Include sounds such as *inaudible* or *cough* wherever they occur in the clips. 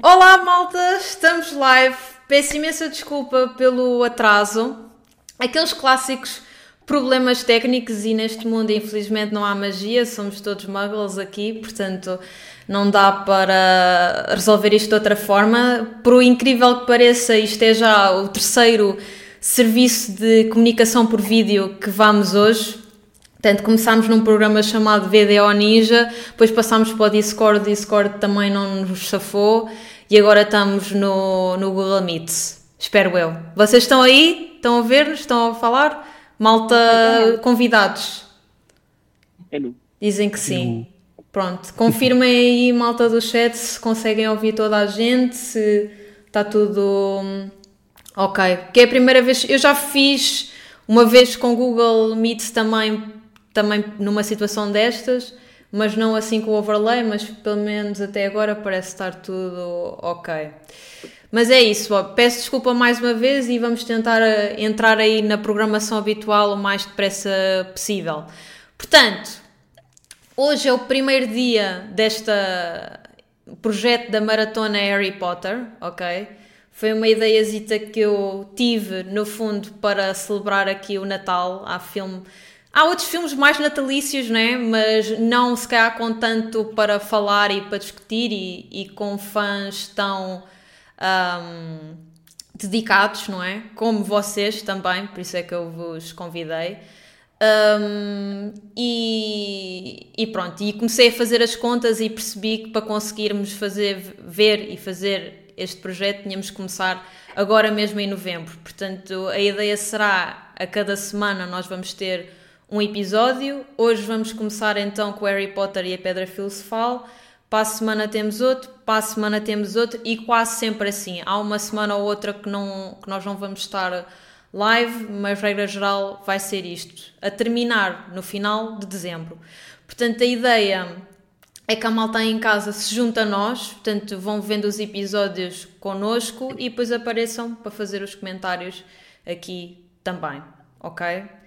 Olá, malta! Estamos live. Peço imensa desculpa pelo atraso. Aqueles clássicos problemas técnicos e neste mundo, infelizmente, não há magia. Somos todos muggles aqui, portanto, não dá para resolver isto de outra forma. Por incrível que pareça, isto é já o terceiro serviço de comunicação por vídeo que vamos hoje. Portanto, começámos num programa chamado VDO Ninja, depois passámos para o Discord, o Discord também não nos safou e agora estamos no, no Google Meet. Espero eu. Vocês estão aí? Estão a ver-nos? Estão a falar? Malta, convidados? Dizem que sim. Pronto, confirmem aí, malta do chat, se conseguem ouvir toda a gente, se está tudo hum, ok. Que é a primeira vez, eu já fiz uma vez com Google Meet também também numa situação destas, mas não assim com o overlay, mas pelo menos até agora parece estar tudo ok. Mas é isso, ó. peço desculpa mais uma vez e vamos tentar eh, entrar aí na programação habitual o mais depressa possível. Portanto, hoje é o primeiro dia desta projeto da maratona Harry Potter, ok? Foi uma ideiazita que eu tive, no fundo, para celebrar aqui o Natal. Há filme Há outros filmes mais natalícios, né? mas não se calhar com tanto para falar e para discutir e, e com fãs tão um, dedicados, não é? Como vocês também, por isso é que eu vos convidei. Um, e, e, pronto, e comecei a fazer as contas e percebi que para conseguirmos fazer, ver e fazer este projeto tínhamos que começar agora mesmo em novembro. Portanto, a ideia será a cada semana nós vamos ter um episódio. Hoje vamos começar então com Harry Potter e a Pedra Filosofal. Para a semana temos outro, para a semana temos outro e quase sempre assim. Há uma semana ou outra que, não, que nós não vamos estar live, mas regra geral vai ser isto. A terminar no final de dezembro. Portanto, a ideia é que a malta em casa se junta a nós, portanto, vão vendo os episódios connosco e depois apareçam para fazer os comentários aqui também, ok?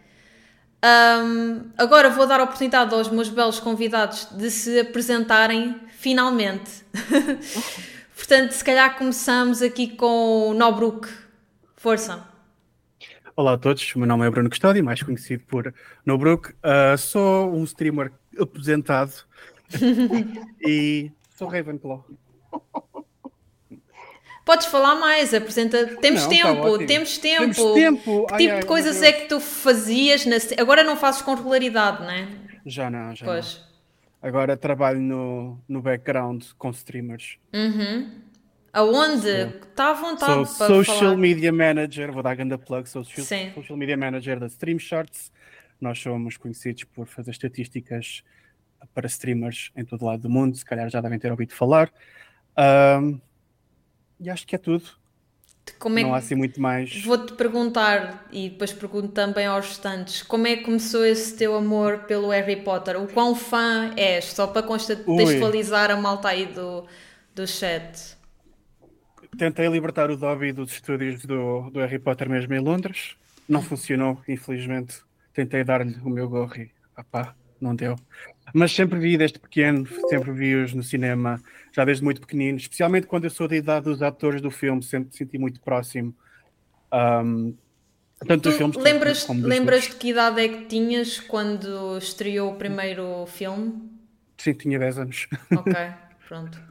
Um, agora vou dar a oportunidade aos meus belos convidados de se apresentarem finalmente. *laughs* Portanto, se calhar começamos aqui com o Nobruk. Força. Olá a todos, o meu nome é Bruno Custódio, mais conhecido por Nobruk. Uh, sou um streamer aposentado *laughs* e sou Ravenclaw. Podes falar mais, apresenta. Temos não, tá tempo, tá temos tempo. Temos tempo. Que ai, tipo ai, de coisas é que tu fazias? Na... Agora não fazes com regularidade, não é? Já não, já pois. não. Agora trabalho no, no background com streamers. Uhum. Aonde? Está à vontade sou social falar. media manager, vou dar a grande plug, sou social, social media manager da Stream Shorts. Nós somos conhecidos por fazer estatísticas para streamers em todo lado do mundo, se calhar já devem ter ouvido falar. Um, e acho que é tudo. Como é não há assim muito mais. Vou-te perguntar, e depois pergunto também aos restantes, como é que começou esse teu amor pelo Harry Potter? O quão fã és? Só para contextualizar a malta aí do, do chat. Tentei libertar o Dobby dos estúdios do, do Harry Potter mesmo em Londres. Não funcionou, infelizmente. Tentei dar-lhe o meu gorro e, opá, não deu. Mas sempre vi desde pequeno, sempre vi-os no cinema, já desde muito pequenino, especialmente quando eu sou da idade dos atores do filme, sempre me senti muito próximo. Um, tanto tu dos filmes lembras, como dos lembras de que idade é que tinhas quando estreou o primeiro filme? Sim, tinha 10 anos. *laughs* Ok, pronto.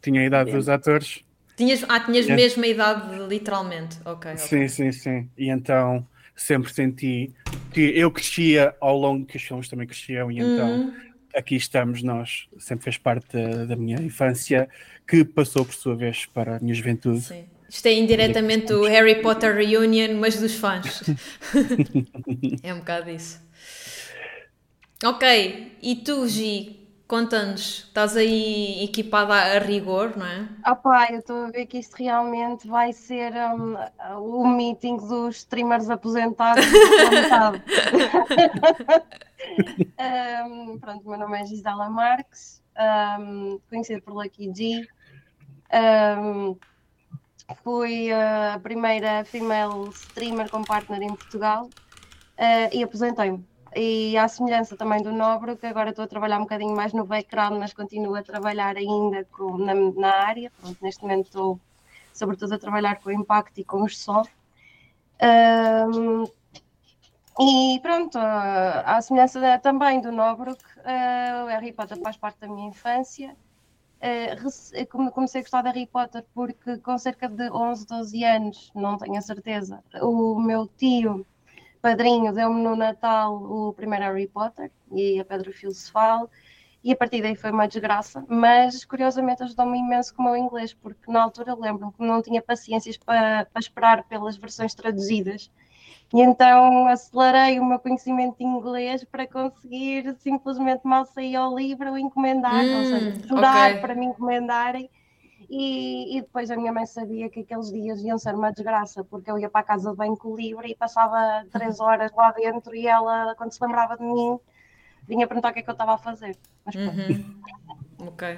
tinha a idade dos atores. Tinhas, ah, tinhas é. mesmo a idade, literalmente. Ok. okay. Sim, sim, sim. E então sempre senti que eu crescia ao longo que os filmes também cresciam, e então uhum. aqui estamos nós, sempre fez parte da, da, minha infância, que passou por sua vez para a minha juventude. Sim. Isto é indiretamente o Harry Potter Reunion, mas dos fãs. *laughs* é um bocado isso. Ok, e tu, Gi, Conta-nos, estás aí equipada a rigor, não é? Ah pá, eu estou a ver que isto realmente vai ser um, o meeting dos streamers aposentados *laughs* um, Pronto, meu nome é Gisela Marques, um, conhecida por Lucky G. Um, fui a primeira female streamer com partner em Portugal uh, e aposentei-me. E à semelhança também do Nobre, que agora estou a trabalhar um bocadinho mais no background, mas continuo a trabalhar ainda com, na, na área. Pronto, neste momento estou, sobretudo, a trabalhar com o impacto e com os soft. Um, e pronto, à semelhança também do Nobruk, uh, o Harry Potter faz parte da minha infância. Uh, comecei a gostar de Harry Potter porque com cerca de 11, 12 anos, não tenho a certeza, o meu tio padrinho deu-me no Natal o primeiro Harry Potter e a Pedra Filosofal e a partir daí foi uma desgraça, mas curiosamente ajudou-me imenso com o meu inglês, porque na altura lembro-me que não tinha paciências para, para esperar pelas versões traduzidas e então acelerei o meu conhecimento de inglês para conseguir simplesmente mal sair ao livro encomendar, hum, ou seja, jurar okay. para me encomendarem. E, e, depois a minha mãe sabia que aqueles dias iam ser uma desgraça, porque eu ia para a casa de banho com o livro e passava três horas lá dentro e ela, quando se lembrava de mim, vinha perguntar o que é que eu estava a fazer. Mas, uhum. Ok.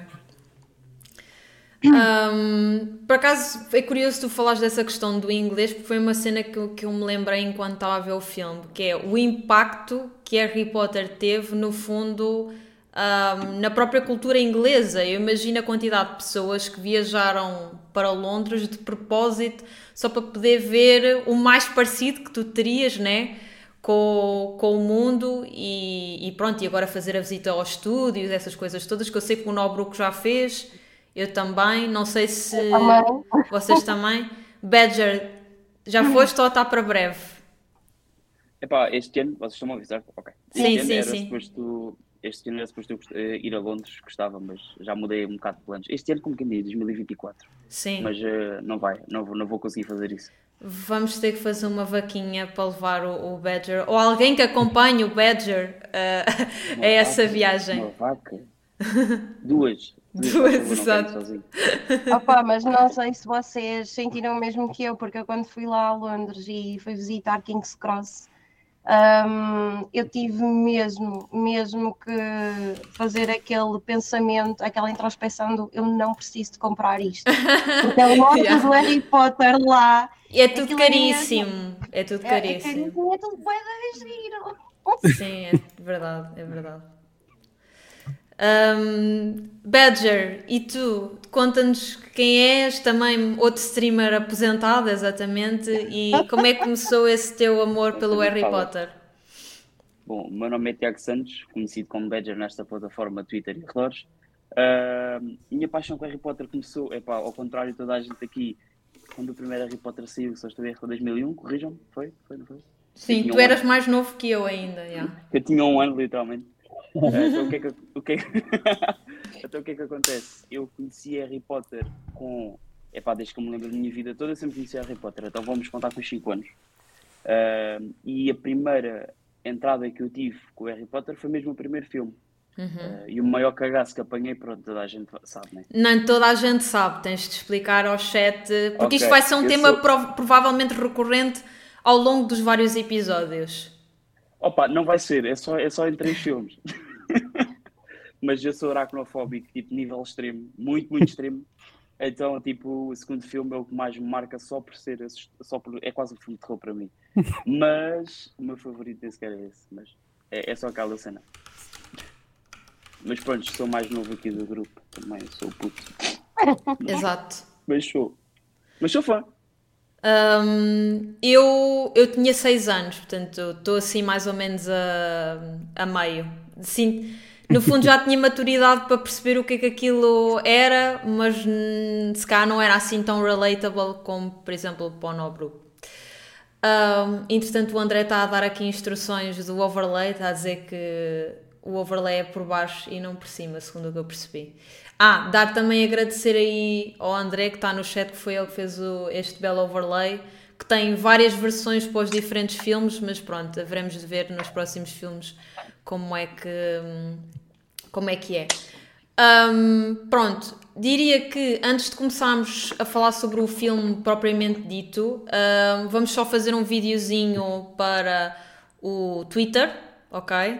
Um, por acaso é curioso tu falares dessa questão do inglês, porque foi uma cena que, que eu me lembrei enquanto estava a ver o filme, que é o impacto que Harry Potter teve, no fundo, um, na própria cultura inglesa. Eu imagino a quantidade de pessoas que viajaram para Londres de propósito só para poder ver o mais parecido que tu terias, né? Com, com o mundo e, e pronto, e agora fazer a visita aos estúdios, essas coisas todas que eu sei que o Nobruco já fez eu também, não sei se também. vocês também. Badger, já foste ou está para breve? Epá, este ano, vocês estão a avisar? Ok. Sim, este sim, era sim. Suposto, este ano era suposto eu eh, ir a Londres, gostava, mas já mudei um bocado de planos. Este ano, como quem diz, 2024. Sim. Mas uh, não vai, não, não vou conseguir fazer isso. Vamos ter que fazer uma vaquinha para levar o, o Badger, ou alguém que acompanhe o Badger uh, *laughs* a essa viagem. Uma vaca? *laughs* Duas. Duas, exato. *laughs* Opa, mas não sei se vocês sentiram o mesmo que eu, porque eu quando fui lá a Londres e fui visitar King's Cross, um, eu tive mesmo, mesmo que fazer aquele pensamento, aquela introspeção do eu não preciso de comprar isto. Porque é *laughs* o yeah. do Harry Potter lá. E é tudo caríssimo. É, é, tudo caríssimo. É, é, é tudo bem giro. Sim, é verdade, é verdade. Um, Badger, e tu? Conta-nos quem és, também outro streamer aposentado, exatamente, e como é que começou esse teu amor pelo Harry Potter? Bom, o meu nome é Tiago Santos, conhecido como Badger nesta plataforma Twitter e relógios. Uh, minha paixão com Harry Potter começou, epá, ao contrário de toda a gente aqui, quando o primeiro Harry Potter saiu, só estou a erro, 2001, corrijam-me, foi? Foi, não foi? Sim, tu um eras ano. mais novo que eu ainda, yeah. Eu tinha um ano, literalmente. *laughs* então o que é que, o que, é que... *laughs* então, o que, é que acontece? Eu conheci Harry Potter com. É pá, desde que eu me lembro da minha vida toda, eu sempre conheci Harry Potter, então vamos contar com os 5 anos. Uh, e a primeira entrada que eu tive com o Harry Potter foi mesmo o primeiro filme. Uhum. Uh, e o maior cagaço que apanhei, pronto, toda a gente sabe, né? Não toda a gente sabe, tens de explicar ao chat, porque okay. isto vai ser um eu tema sou... prov provavelmente recorrente ao longo dos vários episódios. Opa, não vai ser, é só, é só em três filmes. *laughs* Mas eu sou aracnofóbico, tipo, nível extremo, muito, muito extremo. Então, tipo, o segundo filme é o que mais me marca só por ser, só por, é quase um filme de terror para mim. *laughs* Mas o meu favorito nem sequer é esse, mas é, é só aquela cena. Mas pronto, sou mais novo aqui do grupo, também sou puto. Exato. Mas sou. Mas sou fã. Um, eu, eu tinha 6 anos, portanto estou assim mais ou menos a, a meio. Sim, no fundo já *laughs* tinha maturidade para perceber o que é que aquilo era, mas se cá não era assim tão relatable como, por exemplo, o Ponobru. Um, entretanto, o André está a dar aqui instruções do overlay, está a dizer que o overlay é por baixo e não por cima, segundo o que eu percebi. Ah, dar também agradecer aí ao André que está no chat, que foi ele que fez o, este belo overlay, que tem várias versões para os diferentes filmes, mas pronto, haveremos de ver nos próximos filmes como é que, como é, que é. Um, pronto, diria que antes de começarmos a falar sobre o filme propriamente dito, um, vamos só fazer um videozinho para o Twitter, ok?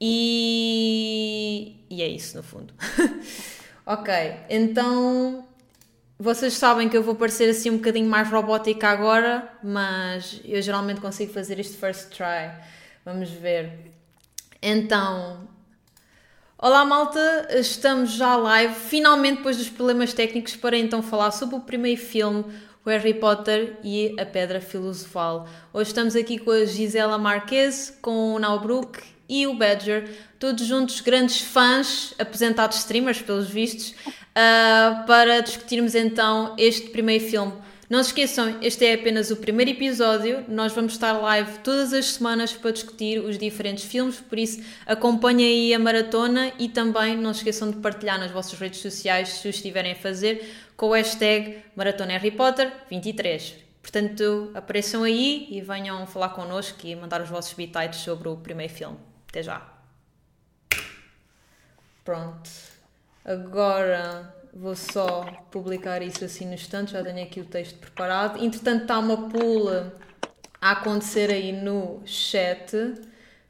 E, e é isso no fundo. *laughs* Ok, então vocês sabem que eu vou parecer assim um bocadinho mais robótica agora, mas eu geralmente consigo fazer isto first try. Vamos ver. Então, olá malta, estamos já live, finalmente depois dos problemas técnicos, para então falar sobre o primeiro filme, o Harry Potter e a Pedra Filosofal. Hoje estamos aqui com a Gisela Marques, com o Naubrook e o Badger, todos juntos grandes fãs, apresentados streamers pelos vistos, uh, para discutirmos então este primeiro filme. Não se esqueçam, este é apenas o primeiro episódio. Nós vamos estar live todas as semanas para discutir os diferentes filmes, por isso acompanhem aí a maratona e também não se esqueçam de partilhar nas vossas redes sociais se o estiverem a fazer com o hashtag Maratona Harry Potter 23. Portanto, apareçam aí e venham falar connosco e mandar os vossos bitites sobre o primeiro filme. Até já. Pronto. Agora Vou só publicar isso assim no instante, já tenho aqui o texto preparado. Entretanto, está uma pula a acontecer aí no chat.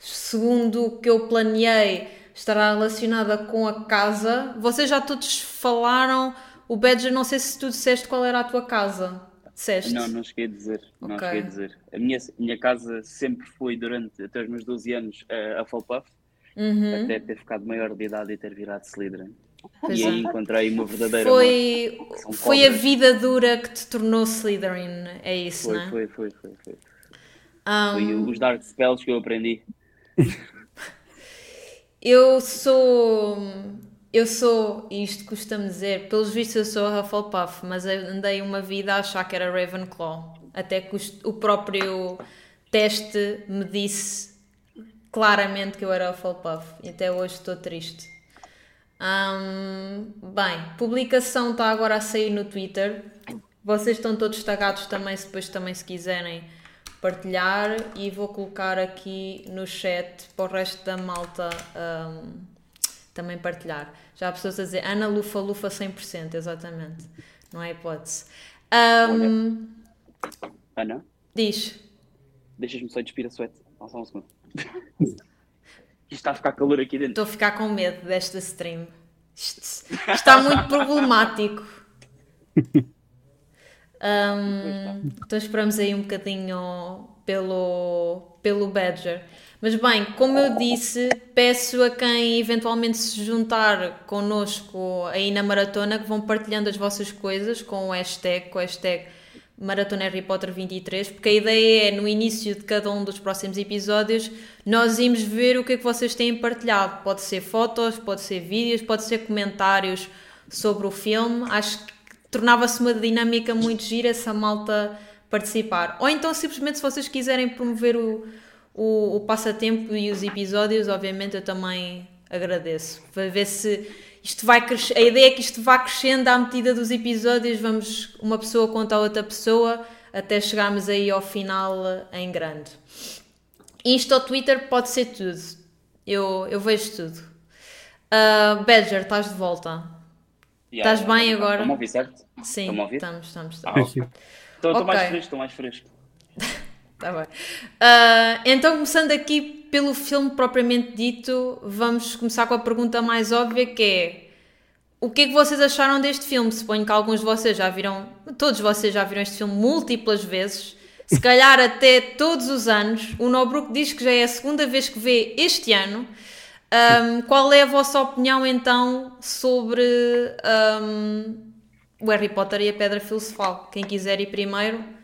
Segundo o que eu planeei, estará relacionada com a casa. Vocês já todos falaram. O Badger, não sei se tu disseste qual era a tua casa. Disseste? Não, não cheguei a dizer. Okay. Não cheguei a dizer. A minha, minha casa sempre foi, durante até os meus 12 anos, a Hufflepuff. Uhum. Até ter ficado maior de idade e ter virado Slytherin. Pois e aí é. encontrei uma verdadeira foi, foi a vida dura que te tornou Slytherin, é isso, foi, não é? Foi, foi, foi, foi. Um... Foi os Dark Spells que eu aprendi. *laughs* eu sou. Eu sou, isto custa-me dizer, pelos vistos eu sou a Hufflepuff, mas andei uma vida a achar que era Ravenclaw. Até que o próprio teste me disse claramente que eu era Hufflepuff. E até hoje estou triste. Um, bem, publicação está agora a sair no Twitter. Vocês estão todos tagados também, se depois também se quiserem partilhar e vou colocar aqui no chat para o resto da malta também partilhar. Já há pessoas a dizer Ana Lufa Lufa 100%, exatamente. Não é hipótese. Um, Ana? Diz. Deixas-me só despir a suete. Só um segundo. *laughs* Isto está a ficar calor aqui dentro. Estou a ficar com medo desta stream. Isto está muito *laughs* problemático. Um, então esperamos aí um bocadinho pelo, pelo Badger. Mas bem, como eu disse, peço a quem eventualmente se juntar connosco aí na maratona que vão partilhando as vossas coisas com o hashtag, com o hashtag Maratona Harry Potter 23, porque a ideia é, no início de cada um dos próximos episódios, nós irmos ver o que é que vocês têm partilhado. Pode ser fotos, pode ser vídeos, pode ser comentários sobre o filme. Acho que tornava-se uma dinâmica muito gira essa malta participar. Ou então, simplesmente, se vocês quiserem promover o, o, o passatempo e os episódios, obviamente eu também agradeço. Para ver se isto vai crescer, a ideia é que isto vá crescendo à medida dos episódios, vamos uma pessoa contra a outra pessoa até chegarmos aí ao final em grande. Isto ao Twitter pode ser tudo. Eu, eu vejo tudo. Uh, Badger, estás de volta. Yeah, estás bem agora? Estão-me a ouvir, certo? Sim, estamos, estamos, estamos. Ah. Estou okay. mais fresco, estou mais fresco. Está bem. Uh, então, começando aqui pelo filme propriamente dito, vamos começar com a pergunta mais óbvia que é o que é que vocês acharam deste filme? Suponho que alguns de vocês já viram, todos vocês já viram este filme múltiplas vezes, se calhar até todos os anos. O Nobruk diz que já é a segunda vez que vê este ano. Um, qual é a vossa opinião então sobre um, o Harry Potter e a Pedra Filosofal? Quem quiser ir primeiro.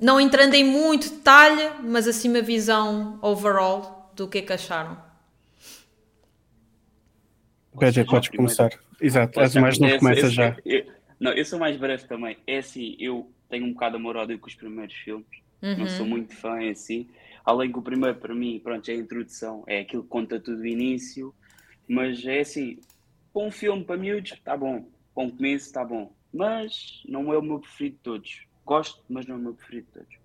Não entrando em muito detalhe, mas assim uma visão overall do que é que acharam. Pedro, podes começar. Exato, és mais novo, começa já. Eu, não, eu sou mais breve também. É assim, eu tenho um bocado amor ódio com os primeiros filmes. Uhum. Não sou muito fã em assim. Além que o primeiro, para mim, pronto, é a introdução. É aquilo que conta tudo do início. Mas é assim, bom um filme para miúdos, está bom. Bom começo, está bom. Mas não é o meu preferido de todos. Gosto, mas não é o meu preferido de todos.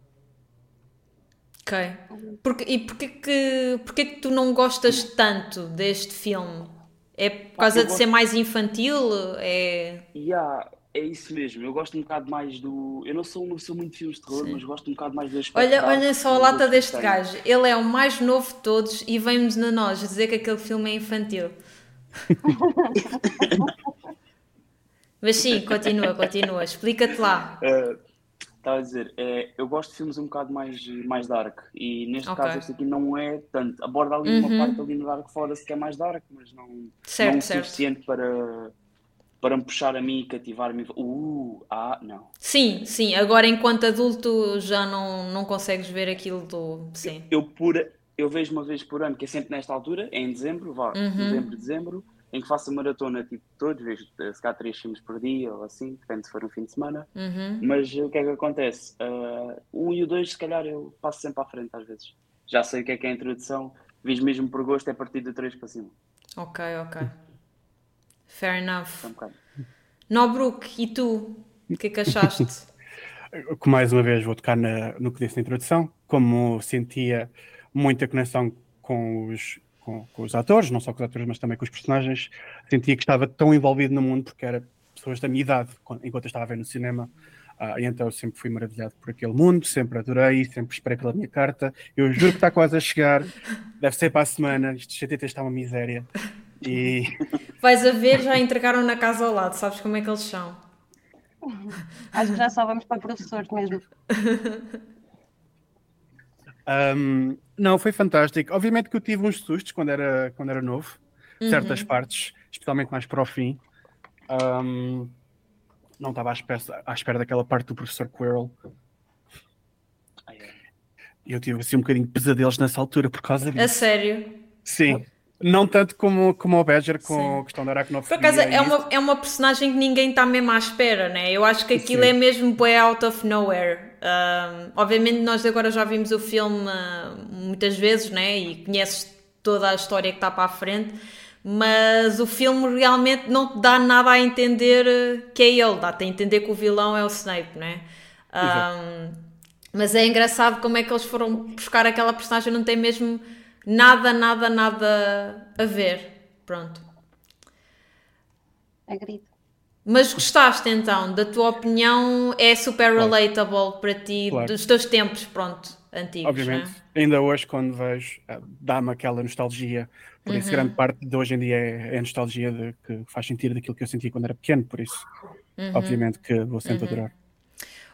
Ok. Porque, e porquê que, porquê que tu não gostas tanto deste filme? É por causa de gosto... ser mais infantil? É... Yeah, é isso mesmo. Eu gosto um bocado mais do. Eu não sou, não sou muito de filmes de terror, Sim. mas gosto um bocado mais das Olha, olha só a lata deste gajo. Ele é o mais novo de todos e vem-nos na nós dizer que aquele filme é infantil. *laughs* mas sim, continua, continua. Explica-te lá. Uh, Estava a dizer, é, eu gosto de filmes um bocado mais, mais dark e neste Ok. caso este aqui não é tanto. Aborda ali Uhum. uma parte ali no Dark Forest que é mais dark, mas não, Certo, não o certo. suficiente para, para me puxar a mim e cativar-me. Uh, ah, não. Sim, sim. Agora, enquanto adulto, já não, não consegues ver aquilo do. Sim. Eu, por, eu vejo uma vez por ano, que é sempre nesta altura, é em dezembro, vá, Uhum. novembro, dezembro, em que faço a maratona tipo todos, vejo eh, se calhar três filmes por dia ou assim, depende se for um fim de semana. Uhum. Mas o que é que acontece? O 1 e o 2, se calhar, eu passo sempre à frente às vezes. Já sei o que é que é a introdução, vejo mesmo por gosto, é a partir do 3 para cima. Ok, ok. Fair enough. Um. Nobruk, e tu? O que é que achaste? *laughs* que mais uma vez vou tocar na- no que disse na introdução, como sentia muita conexão com os, com, com os atores, não só com os atores, mas também com os personagens, sentia que estava tão envolvido no mundo porque era pessoas da minha idade, enquanto eu estava a ver no cinema. Ah, e então eu sempre fui maravilhado por aquele mundo, sempre adorei, sempre esperei pela minha carta. Eu juro que está quase a chegar, deve ser para a semana. Isto de CTT está uma miséria. E *laughs* Vais a ver, já entregaram na casa ao lado, sabes como é que eles são? Acho que já só vamos para professores mesmo. *laughs* Um, não, foi fantástico. Obviamente que eu tive uns sustos quando era, quando era novo, certas partes, especialmente mais para o fim. Um, não estava à espera, à espera daquela parte do professor Quirrell. Eu tive assim um bocadinho de pesadelos nessa altura por causa A disso. sério. Sim. Não tanto como, como o Badger com Sim. a questão da aracnofobia. Por acaso é isso. uma, é uma personagem que ninguém está mesmo à espera, né? Eu acho que aquilo Sim. é mesmo bué out of nowhere. Um, obviamente nós agora já vimos o filme ah, muitas vezes, né? E conheces toda a história que está para a frente, mas o filme realmente não te dá nada a entender eh, que é ele, dá-te a entender que o vilão é o Snape, né? Um, mas é engraçado como é que eles foram buscar aquela personagem, não tem mesmo nada, nada, nada a ver. Pronto. Agrito. Mas gostaste então, da tua opinião, é super Claro. relatable para ti, Claro. dos teus tempos, pronto, antigos, Obviamente, né? ainda hoje, quando vejo, ah, dá-me aquela nostalgia. Por Uhum. isso, grande parte de hoje em dia é, é a nostalgia de, que faz sentido daquilo que eu sentia quando era pequeno. Por isso, Uhum. obviamente, que vou sempre adorar.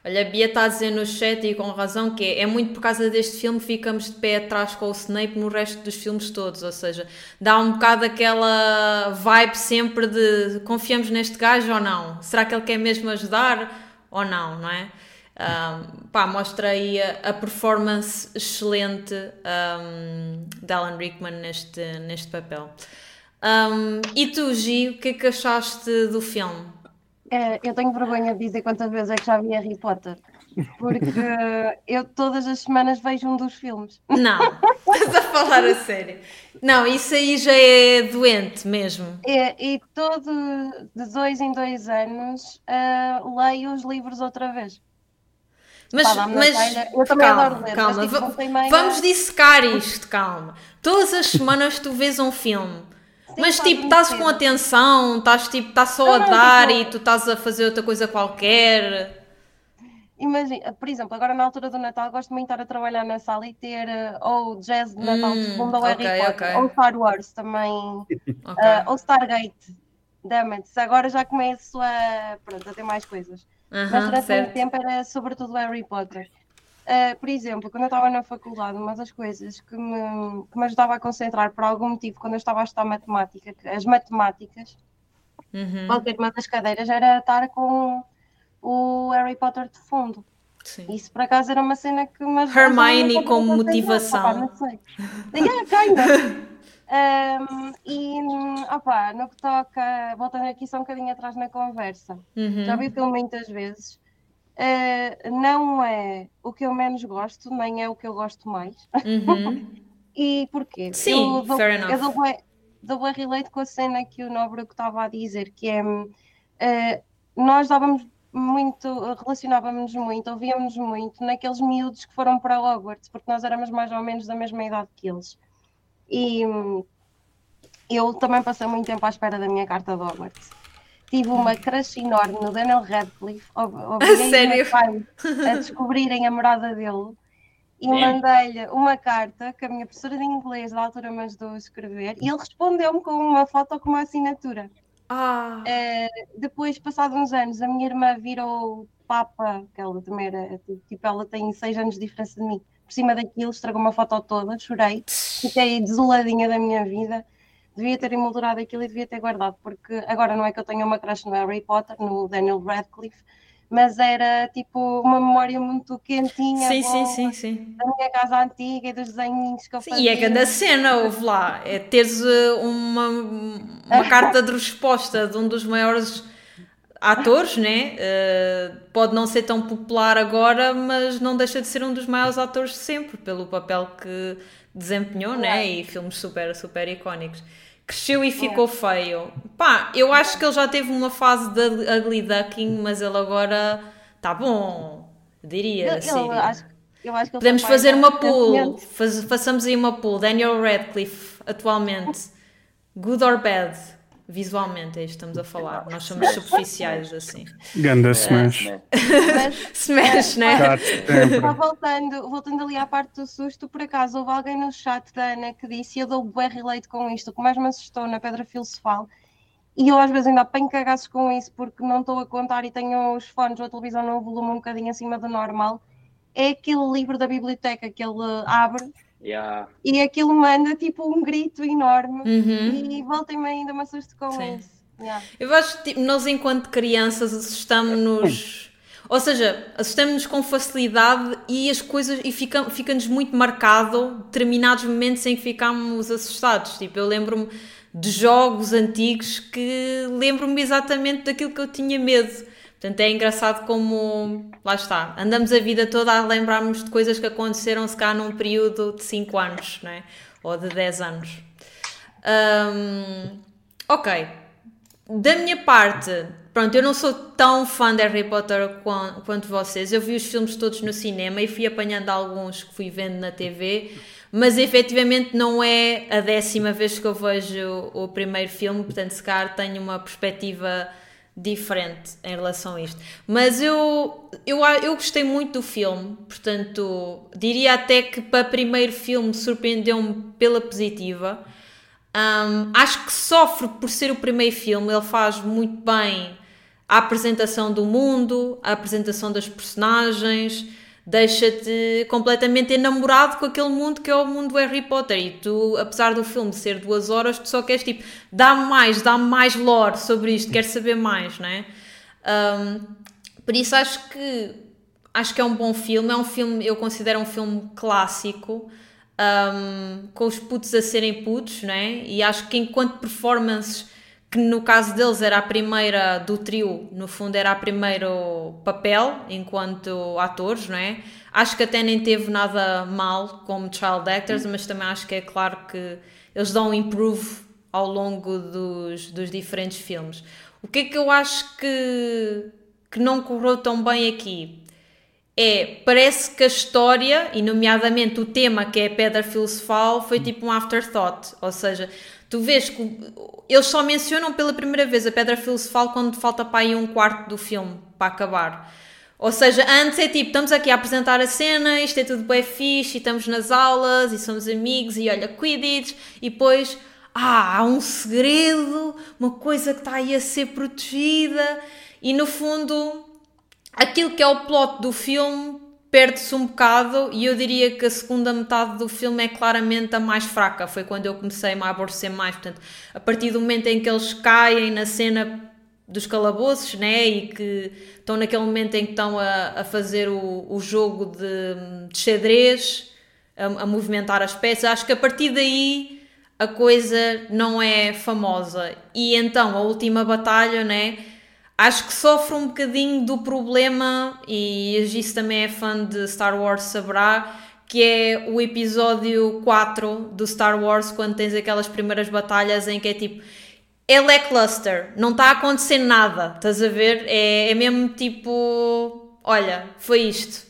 Olha, a Bia está a dizer no chat e com razão que é, é muito por causa deste filme ficamos de pé atrás com o Snape no resto dos filmes todos, ou seja, dá um bocado aquela vibe sempre de confiamos neste gajo ou não? Será que ele quer mesmo ajudar ou não, não é? Um, pá, mostra aí a, a performance excelente um, de Alan Rickman neste, neste papel. Um, e tu, Gi, o que é que achaste do filme? É, eu tenho vergonha de dizer quantas vezes é que já vi Harry Potter. Porque eu todas as semanas vejo um dos filmes. Não, *laughs* estás a falar a sério. Não, isso aí já é doente mesmo. E, e todo, de dois em dois anos, ah, leio os livros outra vez. Mas, Pá, mas. Eu também calma, adoro ler, calma. mas, tipo, meia- Vamos dissecar isto, calma. Todas as semanas tu vês um filme. Mas tipo, muito estás com atenção, estás tipo, estás só Não, a não, dar tipo- e tu estás a fazer outra coisa qualquer. Imagina, por exemplo, agora na altura do Natal gosto muito de estar a trabalhar na sala e ter ah, ou jazz de Natal Hum, segundo ou Harry ok, Potter, ok. ou Star Wars também, *laughs* Ok. ah, ou Stargate. Damn it, agora já começo a, pronto, a ter mais coisas. Mas Aham, durante muito certo. tempo era sobretudo Harry Potter. Uh, por exemplo, quando eu estava na faculdade, uma das coisas que me, que me ajudava a concentrar por algum motivo, quando eu estava a estudar matemática, as matemáticas, Uhum, qualquer uma das cadeiras era estar com o Harry Potter de fundo. sim. Isso por acaso era uma cena que me ajudava Hermione como motivação. Opá, não sei. Yeah. *laughs* Um, e opa, no que toca, voltando aqui só um bocadinho atrás na conversa, Uhum. já vi o filme muitas vezes. Uh, não é o que eu menos gosto, nem é o que eu gosto mais. Uhum. *laughs* E porquê? Sim, eu dou, fair enough. eu dou dou bué relate com a cena que o Nobre estava a dizer, que é uh, nós dávamos muito, relacionávamos muito, ouvíamos muito naqueles miúdos que foram para Hogwarts, porque nós éramos mais ou menos da mesma idade que eles. E hum, eu também passei muito tempo à espera da minha carta de Hogwarts. Tive uma crush enorme no Daniel Radcliffe, ob- *laughs* obriguei pai *laughs* a descobrirem a morada dele e mandei-lhe uma carta que a minha professora de inglês da altura me ajudou a escrever e ele respondeu-me com uma foto com uma assinatura. Ah, Uh, depois, passados uns anos, a minha irmã virou Papa, que ela também era, tipo, ela tem seis anos de diferença de mim. Por cima daquilo, estragou uma foto toda, chorei, fiquei desoladinha da minha vida. Devia ter emoldurado aquilo e devia ter guardado, porque agora não é que eu tenha uma crush no Harry Potter, no Daniel Radcliffe, mas era tipo uma memória muito quentinha. sim, boa, sim, sim, sim. Da minha casa antiga e dos desenhinhos que eu Sim, fazia. E é grande a cena, houve lá. É teres uh, uma, uma carta de resposta de um dos maiores atores, né? Uh, pode não ser tão popular agora, mas não deixa de ser um dos maiores atores de sempre, pelo papel que desempenhou, né? E filmes super, super icónicos. Cresceu e ficou feio. Pá, eu acho que ele já teve uma fase de ugly ducking, mas ele agora está bom, diria. Assim. eu acho, eu acho que Podemos pai fazer uma pool. Faz- façamos aí uma pool. Daniel Radcliffe, atualmente. *laughs* Good or bad? Visualmente, é isto que estamos a falar. Nós somos superficiais assim. Ganda smash. né? *laughs* Mas, Smash, né? Só voltando, voltando ali à parte do susto, por acaso houve alguém no chat da Ana que disse, eu dou bem relate com isto, o que mais me assustou na Pedra Filosofal, e eu às vezes ainda apanho cagaços com isso porque não estou a contar e tenho os fones ou a televisão no volume um bocadinho acima do normal, é aquele livro da biblioteca que ele abre Yeah. e aquilo manda tipo um grito enorme Uhum. e voltem-me ainda me assusto com Sim. isso. Yeah. Eu acho que tipo, nós, enquanto crianças, assustamos-nos. Ou seja, assustamos-nos com facilidade e as coisas. e fica- fica-nos muito marcado determinados momentos em que ficamos assustados. Tipo, eu lembro-me de jogos antigos que lembro-me exatamente daquilo que eu tinha medo. Portanto, é engraçado como. Lá está. Andamos a vida toda a lembrarmos de coisas que aconteceram, se cá num período de 5 anos, não é? Ou de 10 anos. Hum, ok. Da minha parte, pronto, eu não sou tão fã de Harry Potter quan- quanto vocês. Eu vi os filmes todos no cinema e fui apanhando alguns que fui vendo na TV, mas efetivamente não é a décima vez que eu vejo o primeiro filme, portanto, se calhar tenho uma perspectiva diferente em relação a isto. Mas eu, eu, eu gostei muito do filme, portanto, diria até que para primeiro filme surpreendeu-me pela positiva. Um, acho que sofre por ser o primeiro filme, ele faz muito bem a apresentação do mundo, a apresentação das personagens, deixa-te completamente enamorado com aquele mundo que é o mundo do Harry Potter. E tu, apesar do filme ser duas horas, tu só queres tipo, dá-me mais, dá-me mais lore sobre isto, quero saber mais, não é? Um, por isso acho que acho que é um bom filme, é um filme, eu considero um filme clássico um, com os putos a serem putos, né? E acho que enquanto performances, que no caso deles era a primeira do trio, no fundo era a primeiro papel enquanto atores, não é? Acho que até nem teve nada mal como child actors, mas também acho que é claro que eles dão um improve ao longo dos, dos diferentes filmes. O que é que eu acho que, que não correu tão bem aqui? é, parece que a história, e nomeadamente o tema que é a pedra filosofal, foi tipo um afterthought. Ou seja, tu vês que o- eles só mencionam pela primeira vez a pedra filosofal quando falta para aí um quarto do filme para acabar. Ou seja, antes é tipo, estamos aqui a apresentar a cena, isto é tudo bem fixe, e estamos nas aulas, e somos amigos, e olha, Quidditch, e depois, ah, há um segredo, uma coisa que está aí a ser protegida, e no fundo, aquilo que é o plot do filme perde-se um bocado e eu diria que a segunda metade do filme é claramente a mais fraca. Foi quando eu comecei a aborrecer mais. Portanto, a partir do momento em que eles caem na cena dos calabouços, né? E que estão naquele momento em que estão a, a fazer o, o jogo de, de xadrez, a, a movimentar as peças, acho que a partir daí a coisa não é famosa. E então a última batalha, né? Acho que sofre um bocadinho do problema, e a Gis também é fã de Star Wars, saberá, que é o episódio 4 do Star Wars, quando tens aquelas primeiras batalhas em que é tipo. É lackluster, não está a acontecer nada, estás a ver? É, é mesmo tipo. Olha, foi isto.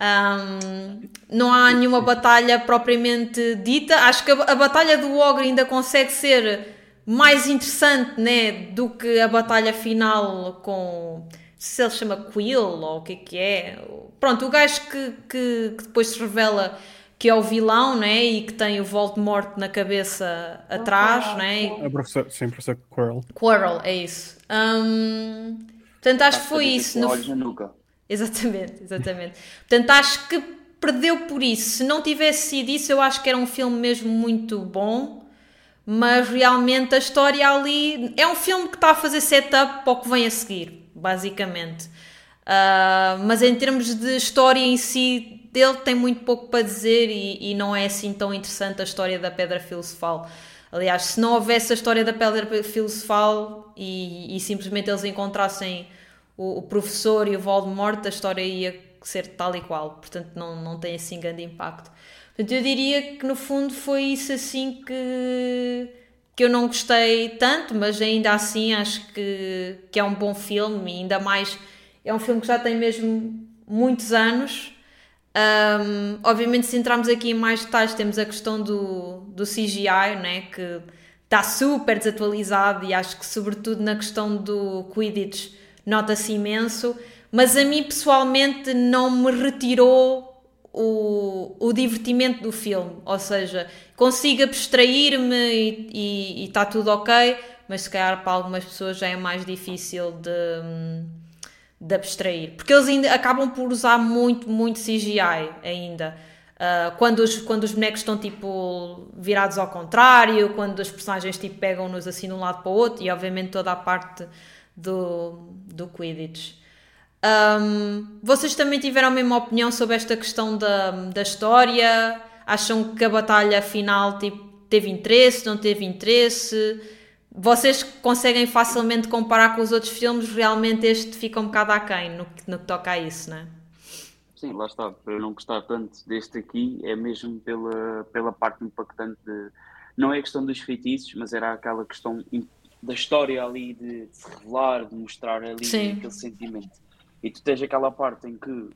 Um, não há nenhuma batalha propriamente dita. Acho que a, a batalha do Ogre ainda consegue ser mais interessante né, do que a batalha final com. Se ele chama Quill ou o que é que é. Pronto, o gajo que, que, que depois se revela que é o vilão, né? E que tem o Voldemort na cabeça atrás, Quirrell, né? sim. A professora, sim, professor Quirrell. Quirrell, é isso. Hum, portanto, acho que foi isso. No... olhos na nuca. Exatamente, exatamente. Portanto, acho que perdeu por isso. Se não tivesse sido isso, eu acho que era um filme mesmo muito bom. Mas realmente a história ali é um filme que está a fazer setup para o que vem a seguir, basicamente. Ah, mas em termos de história em si, dele tem muito pouco para dizer e, e não é assim tão interessante a história da Pedra Filosofal. Aliás, se não houvesse a história da Pedra Filosofal e, e simplesmente eles encontrassem o, o professor e o Voldemort, a história ia ser tal e qual. Portanto, não, não tem assim grande impacto. Portanto, eu diria que no fundo foi isso assim que, que eu não gostei tanto, mas ainda assim acho que, que é um bom filme ainda mais é um filme que já tem mesmo muitos anos. Um, obviamente, se entrarmos aqui em mais detalhes, temos a questão do, do CGI, né, que está super desatualizado e acho que, sobretudo, na questão do Quidditch, nota-se imenso. Mas a mim, pessoalmente, não me retirou o, o divertimento do filme. Ou seja, consigo abstrair-me e está tudo ok, mas se calhar para algumas pessoas já é mais difícil de de abstrair, porque eles ainda acabam por usar muito, muito CGI ainda. Uh, quando, os, quando os bonecos estão tipo virados ao contrário, quando os personagens tipo pegam-nos assim de um lado para o outro, e obviamente toda a parte do, do Quidditch. Um, vocês também tiveram a mesma opinião sobre esta questão da, da história? Acham que a batalha final tipo, teve interesse, não teve interesse? vocês conseguem facilmente comparar com os outros filmes, realmente este fica um bocado aquém no, no que toca a isso, não é? Sim, lá está. Para eu não gostar tanto deste aqui, é mesmo pela, pela parte impactante de. Não é a questão dos feitiços, mas era aquela questão da história ali de, de se revelar, de mostrar ali Sim. aquele sentimento. E tu tens aquela parte em que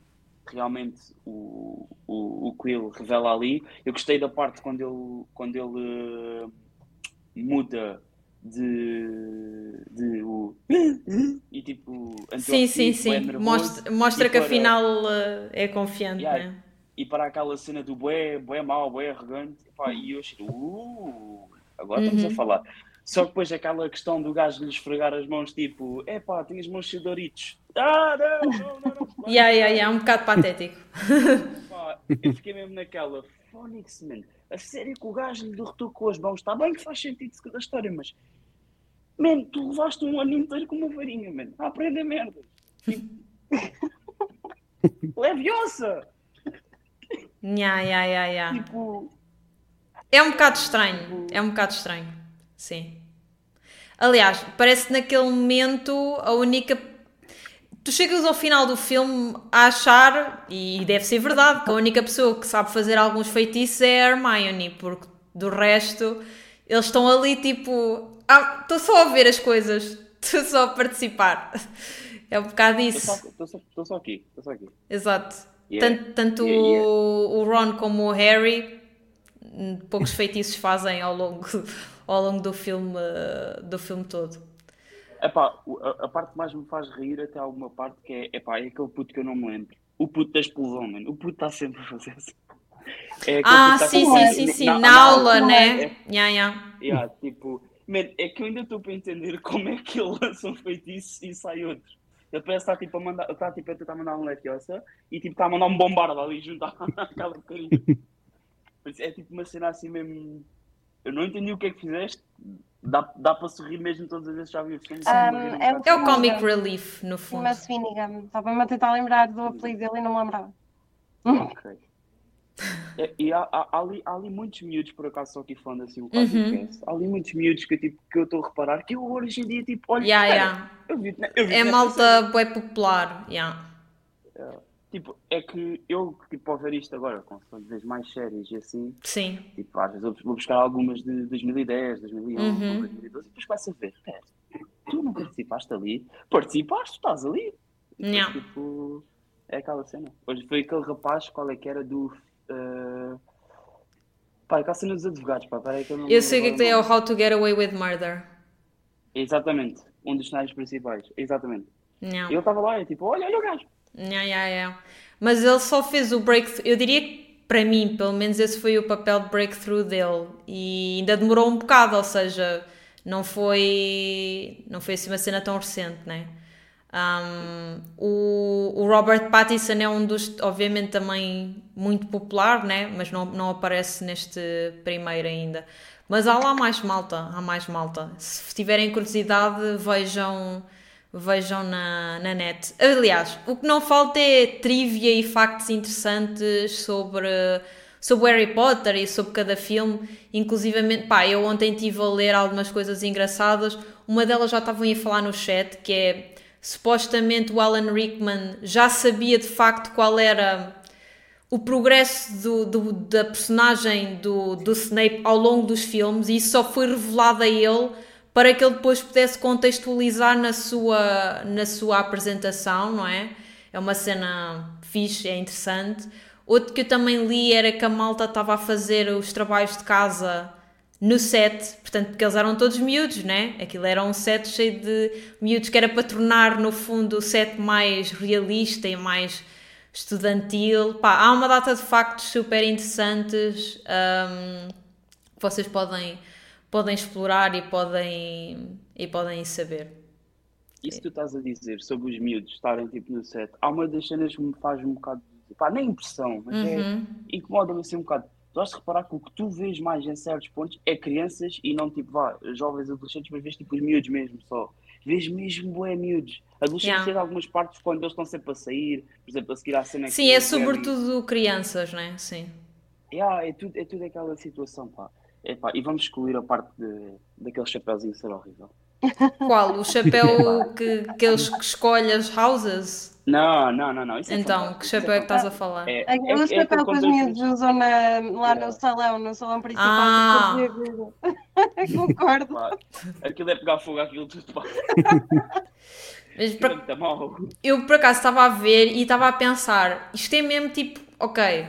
realmente o, o, o Quill revela ali. Eu gostei da parte quando ele, quando ele eh, muda de, de o e tipo Sim, sim, antiofídico, é sim. nervoso, Mostra, mostra que para- afinal uh, é confiante, Yeah. não é? e para aquela cena do bué, bué mau, bué arrogante, pá, e eu achei, uh, agora estamos Uhum. a falar. Só que depois aquela questão do gajo lhe esfregar as mãos, tipo, é pá, tenho as mãos cheias de Doritos. Ah, não, não, não, não. *laughs* Yeah, yeah, yeah, um bocado patético. *laughs* Pá, eu fiquei mesmo naquela, Phonics, man, a sério que o gajo lhe derrotou com as mãos, está bem que faz sentido da história, mas, man, tu levaste um ano inteiro com uma varinha, man, a aprender merda. Tipo, *laughs* Leviosa! Yeah, yeah, yeah, yeah. Tipo, É um bocado estranho, é um bocado estranho, sim. Aliás, parece que naquele momento a única. Tu chegas ao final do filme a achar, e deve ser verdade, que a única pessoa que sabe fazer alguns feitiços é a Hermione, porque do resto eles estão ali tipo. Ah, estou só a ver as coisas, *laughs* estou só a participar. É um bocado estou isso. só, tô só, tô só aqui, estou só aqui. Exato. Yeah. Tanto, tanto Yeah, yeah. O, o Ron como o Harry, poucos *laughs* feitiços fazem ao longo, ao longo do filme, do filme todo. Epá, a, a parte que mais me faz rir até alguma parte que é, epá, é aquele puto que eu não me lembro. O puto da explosão, mano. O puto está sempre a fazer isso. É Ah, tá sim, sim, sim, sim. na- Na, aula, é- né? Yeah, yeah. Yeah, tipo, man, é que eu ainda estou para entender como é que *laughs* ele lança um feitiço e sai outro. Ele parece que está tipo a mandar, está tipo a tentar mandar um leviosa e tipo está a mandar um bombardo ali junto à- *laughs* àquela porcaria. Mas É tipo uma cena assim mesmo. Eu não entendi o que é que fizeste. Dá, dá para sorrir mesmo todas as vezes que já vi o filme. sem me rir um é. É o comic relief, no fundo. Chama-se Finnegan. Estava-me a tentar lembrar do apelido dele e não me lembrava. Ok. É, e há, há- há ali, há ali muitos miúdos, por acaso, só aqui falando assim do Uhum. Há ali muitos miúdos que, eu, tipo, que eu estou a reparar que eu hoje em dia, tipo, olha, Yeah, espera, yeah. eu vi, eu vi É malta bué popular. Yeah. cena. Tipo, é que eu, tipo, ao ver isto agora, com vez mais séries e assim, Sim. tipo, às vezes eu vou buscar algumas de 2010, 2011, Uhum. 2012, e depois começo a ver, espera, tu não participaste ali? Participaste, estás ali. Depois, Yeah. tipo, é aquela cena. Hoje foi aquele rapaz, qual é que era do. Uh... Pá, aquela cena dos advogados, pá, peraí que eu não Eu sei o que é que tem é o How to Get Away with Murder. Exatamente, um dos cenários principais, exatamente. Yeah. E ele estava lá e tipo, olha, olha o gajo. Yeah, yeah, yeah. Mas ele só fez o breakthrough. Eu diria que para mim, pelo menos esse foi o papel de breakthrough dele e ainda demorou um bocado, ou seja, não foi, não foi assim uma cena tão recente, né? Um, o, o, Robert Pattinson é um dos, obviamente, também muito popular, né? mas não, não aparece neste primeiro ainda. Mas há lá mais malta, há mais malta. Se tiverem curiosidade, vejam, vejam na, na net. Aliás, o que não falta é trivia e factos interessantes sobre, sobre Harry Potter e sobre cada filme. Inclusivamente, pá, eu ontem estive a ler algumas coisas engraçadas. Uma delas já estavam a falar no chat, que é supostamente o Alan Rickman já sabia de facto qual era o progresso do, do, da personagem do, do Snape ao longo dos filmes e isso só foi revelado a ele para que ele depois pudesse contextualizar na sua, na sua apresentação, não é? É uma cena fixe, é interessante. Outro que eu também li era que a malta estava a fazer os trabalhos de casa no set, portanto, porque eles eram todos miúdos, né? Aquilo era um set cheio de miúdos que era para tornar, no fundo, o set mais realista e mais estudantil. Pá, há uma data de factos super interessantes um, que vocês podem, podem explorar e podem, e podem saber. Isso que tu estás a dizer sobre os miúdos estarem tipo no set, há uma das cenas que me faz um bocado, pá, nem impressão, mas é, uhum. é, incomoda-me assim um bocado tu has de reparar que o que tu vês mais em certos pontos é crianças e não tipo, vá, jovens adolescentes, mas vês tipo os miúdos mesmo só. Vês mesmo bué miúdos. Adolescentes yeah. algumas partes quando eles estão sempre a sair, por exemplo, a seguir à cena Sim, é sobretudo crianças, né? Sim. Yeah, é, tudo, é tudo aquela situação, pá. É, pá. E vamos excluir a parte de, daquele chapéuzinho ser horrível. Qual? O chapéu que, que eles que escolhem as houses? Não, não, não, não. Isso é então, que chapéu é que estás a falar? É, é, é, o chapéu que os miúdos usam na, lá no salão, no salão principal. Ah. *laughs* Concordo. Aquilo é pegar fogo àquilo tudo. Mas, por, eu por acaso estava a ver e estava a pensar, isto é mesmo tipo, ok,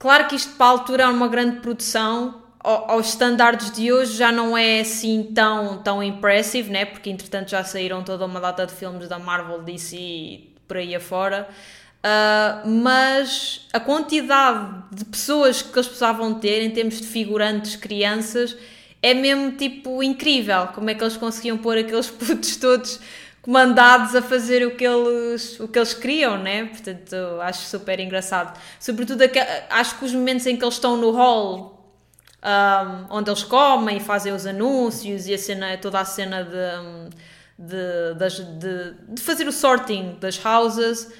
claro que isto para a altura é uma grande produção, aos estándares de hoje já não é assim tão, tão impressive, né? porque entretanto já saíram toda uma data de filmes da Marvel, DC e por aí afora. Uh, mas a quantidade de pessoas que eles precisavam ter em termos de figurantes, crianças, é mesmo tipo incrível. Como é que eles conseguiam pôr aqueles *laughs* putos todos comandados a fazer o que eles, o que eles queriam, né? Portanto, acho super engraçado. Sobretudo, acho que os momentos em que eles estão no hall um, onde eles comem e fazem os anúncios e a cena, toda a cena de, de, de, de fazer o sorting das houses.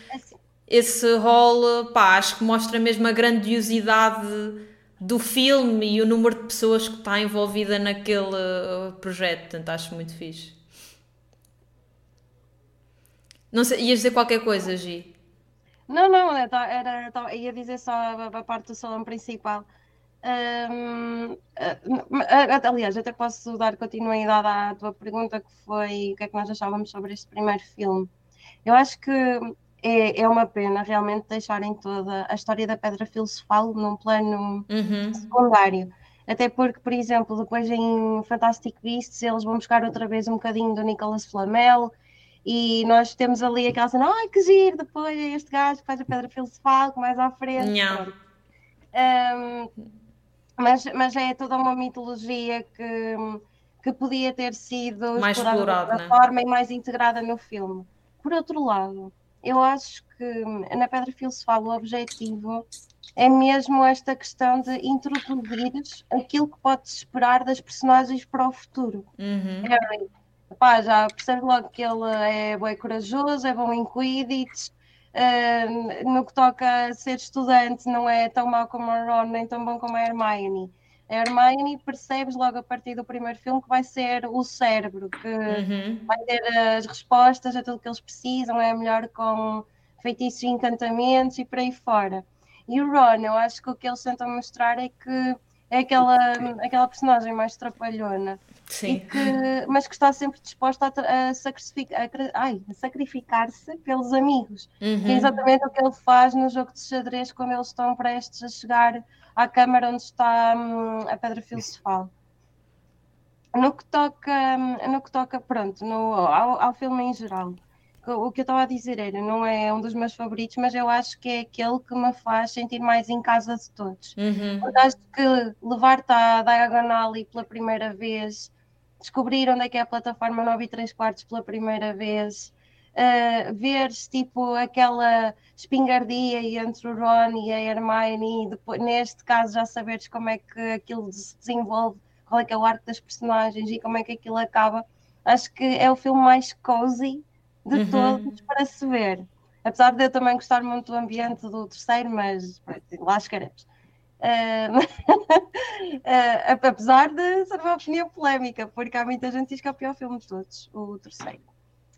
Esse hall, pá, acho que mostra mesmo a grandiosidade do filme e o número de pessoas que está envolvida naquele uh, projeto. Portanto, acho muito fixe. Não sei, ias dizer qualquer coisa, Gi? Não, não, era, era, ia dizer só a, a parte do salão principal. Um, aliás, até posso dar continuidade à tua pergunta, que foi o que é que nós achávamos sobre este primeiro filme. Eu acho que é, é uma pena realmente deixarem toda a história da Pedra Filosofal num plano uhum. secundário. Até porque, por exemplo, depois em Fantastic Beasts eles vão buscar outra vez um bocadinho do Nicolas Flamel e nós temos ali aquela cena, ai que giro, depois é este gajo que faz a Pedra Filosofal, mais à frente. Um, mas, mas é toda uma mitologia que, que podia ter sido mais explorada de né? forma e mais integrada no filme. Por outro lado, eu acho que na Pedra Filosofal o objetivo é mesmo esta questão de introduzir aquilo que pode-se esperar das personagens para o futuro. Uhum. Harry, pá, já percebe logo que ele é bem corajoso, é bom em Quidditch, Uh, no que toca a ser estudante, não é tão mau como a Ron, nem tão bom como a Hermione. A Hermione percebes logo a partir do primeiro filme que vai ser o cérebro, que uhum. vai ter as respostas a tudo que eles precisam, é melhor com feitiços e encantamentos e por aí fora. E o Ron, eu acho que o que eles tentam mostrar é que é aquela, aquela personagem mais trapalhona. Sim. Que, mas que está sempre disposta a, a sacrificar, a, sacrificar-se pelos amigos. Uhum. Que é exatamente o que ele faz no jogo de xadrez quando eles estão prestes a chegar à câmara onde está hum, a pedra filosofal. No que toca, hum, no que toca pronto, no, ao, ao filme em geral, o que eu estava a dizer era, não é um dos meus favoritos, mas eu acho que é aquele que me faz sentir mais em casa de todos. Uhum. Porque acho que levar-te à diagonal e pela primeira vez, descobrir onde é que é a plataforma 9 e 3 quartos pela primeira vez, uh, veres tipo aquela espingardia entre o Ron e a Hermione, e depois, neste caso já saberes como é que aquilo se desenvolve, qual é que é o arco das personagens e como é que aquilo acaba. Acho que é o filme mais cozy de Uhum. todos para se ver. Apesar de eu também gostar muito do ambiente do terceiro, mas pronto, lá escaremos. *laughs* Uh, apesar de ser uma opinião polémica, porque há muita gente que diz que é o pior filme de todos, o terceiro.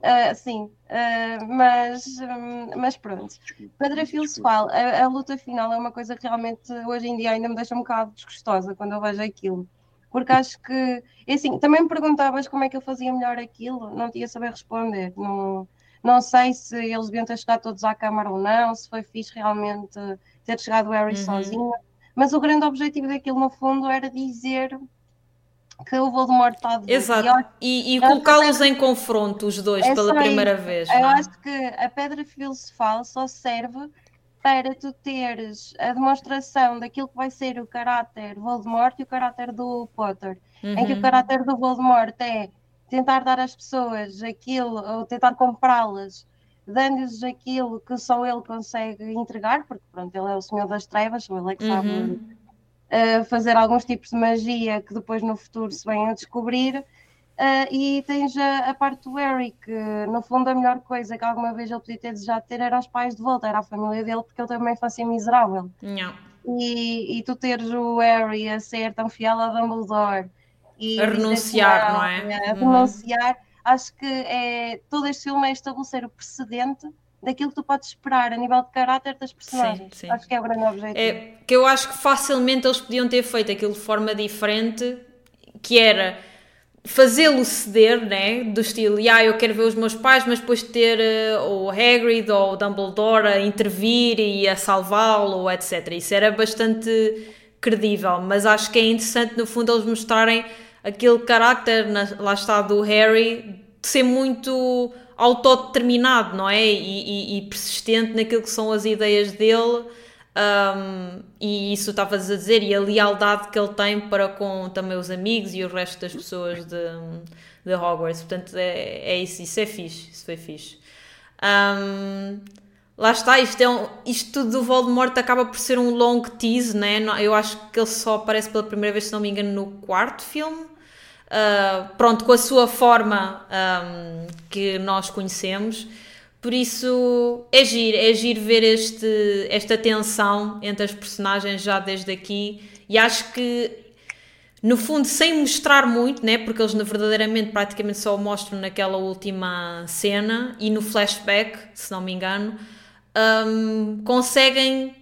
Uh, sim, uh, mas, um, mas pronto. Pedra filosofal, a, a, luta final é uma coisa que realmente hoje em dia ainda me deixa um bocado desgostosa quando eu vejo aquilo. Porque acho que, assim, também me perguntavas como é que eu fazia melhor aquilo, não tinha saber responder. Não, não sei se eles deviam ter chegado todos à Câmara ou não, se foi fixe realmente ter chegado o Harry uhum. sozinho. Mas o grande objetivo daquilo, no fundo, era dizer que o Voldemort está de Exato. E, e colocá-los em confronto, os dois, é pela primeira vez. Eu não? acho que a pedra filosofal só serve para tu teres a demonstração daquilo que vai ser o caráter Voldemort e o caráter do Potter. Uhum. Em que o caráter do Voldemort é tentar dar às pessoas aquilo, ou tentar comprá-las, dando-lhes aquilo que só ele consegue entregar, porque pronto, ele é o Senhor das Trevas, ou ele é que sabe Uhum. uh, fazer alguns tipos de magia que depois no futuro se venham a descobrir. Uh, e tens a, a, parte do Harry, que no fundo a melhor coisa que alguma vez ele podia ter desejado ter era os pais de volta, era a família dele, porque ele teve uma infância miserável. Não. E, e tu teres o Harry a ser tão fiel a Dumbledore e a renunciar, não é? A renunciar, uhum. Acho que é, todo este filme é estabelecer o precedente daquilo que tu podes esperar a nível de caráter das personagens. Sim, sim. Acho que é o grande objetivo. É que eu acho que facilmente eles podiam ter feito aquilo de forma diferente, que era fazê-lo ceder, né? Do estilo, ah, eu quero ver os meus pais, mas depois ter uh, o Hagrid ou o Dumbledore a intervir e a salvá-lo, etc. Isso era bastante credível, mas acho que é interessante no fundo eles mostrarem aquele carácter, lá está, do Harry, de ser muito autodeterminado, não é? E, e, e, persistente naquilo que são as ideias dele. Um, e isso estavas a dizer, e a lealdade que ele tem para com também os amigos e o resto das pessoas de, de Hogwarts. Portanto, é, é isso, isso é fixe, isso foi fixe. Um, lá está, isto, é um, isto tudo do Voldemort acaba por ser um long tease, né? Eu acho que ele só aparece pela primeira vez, se não me engano, no quarto filme. Uh, pronto, com a sua forma um, que nós conhecemos. Por isso é giro, é giro ver este, esta tensão entre as personagens já desde aqui e acho que no fundo sem mostrar muito, né, porque eles verdadeiramente praticamente só mostram naquela última cena e no flashback, se não me engano, um, conseguem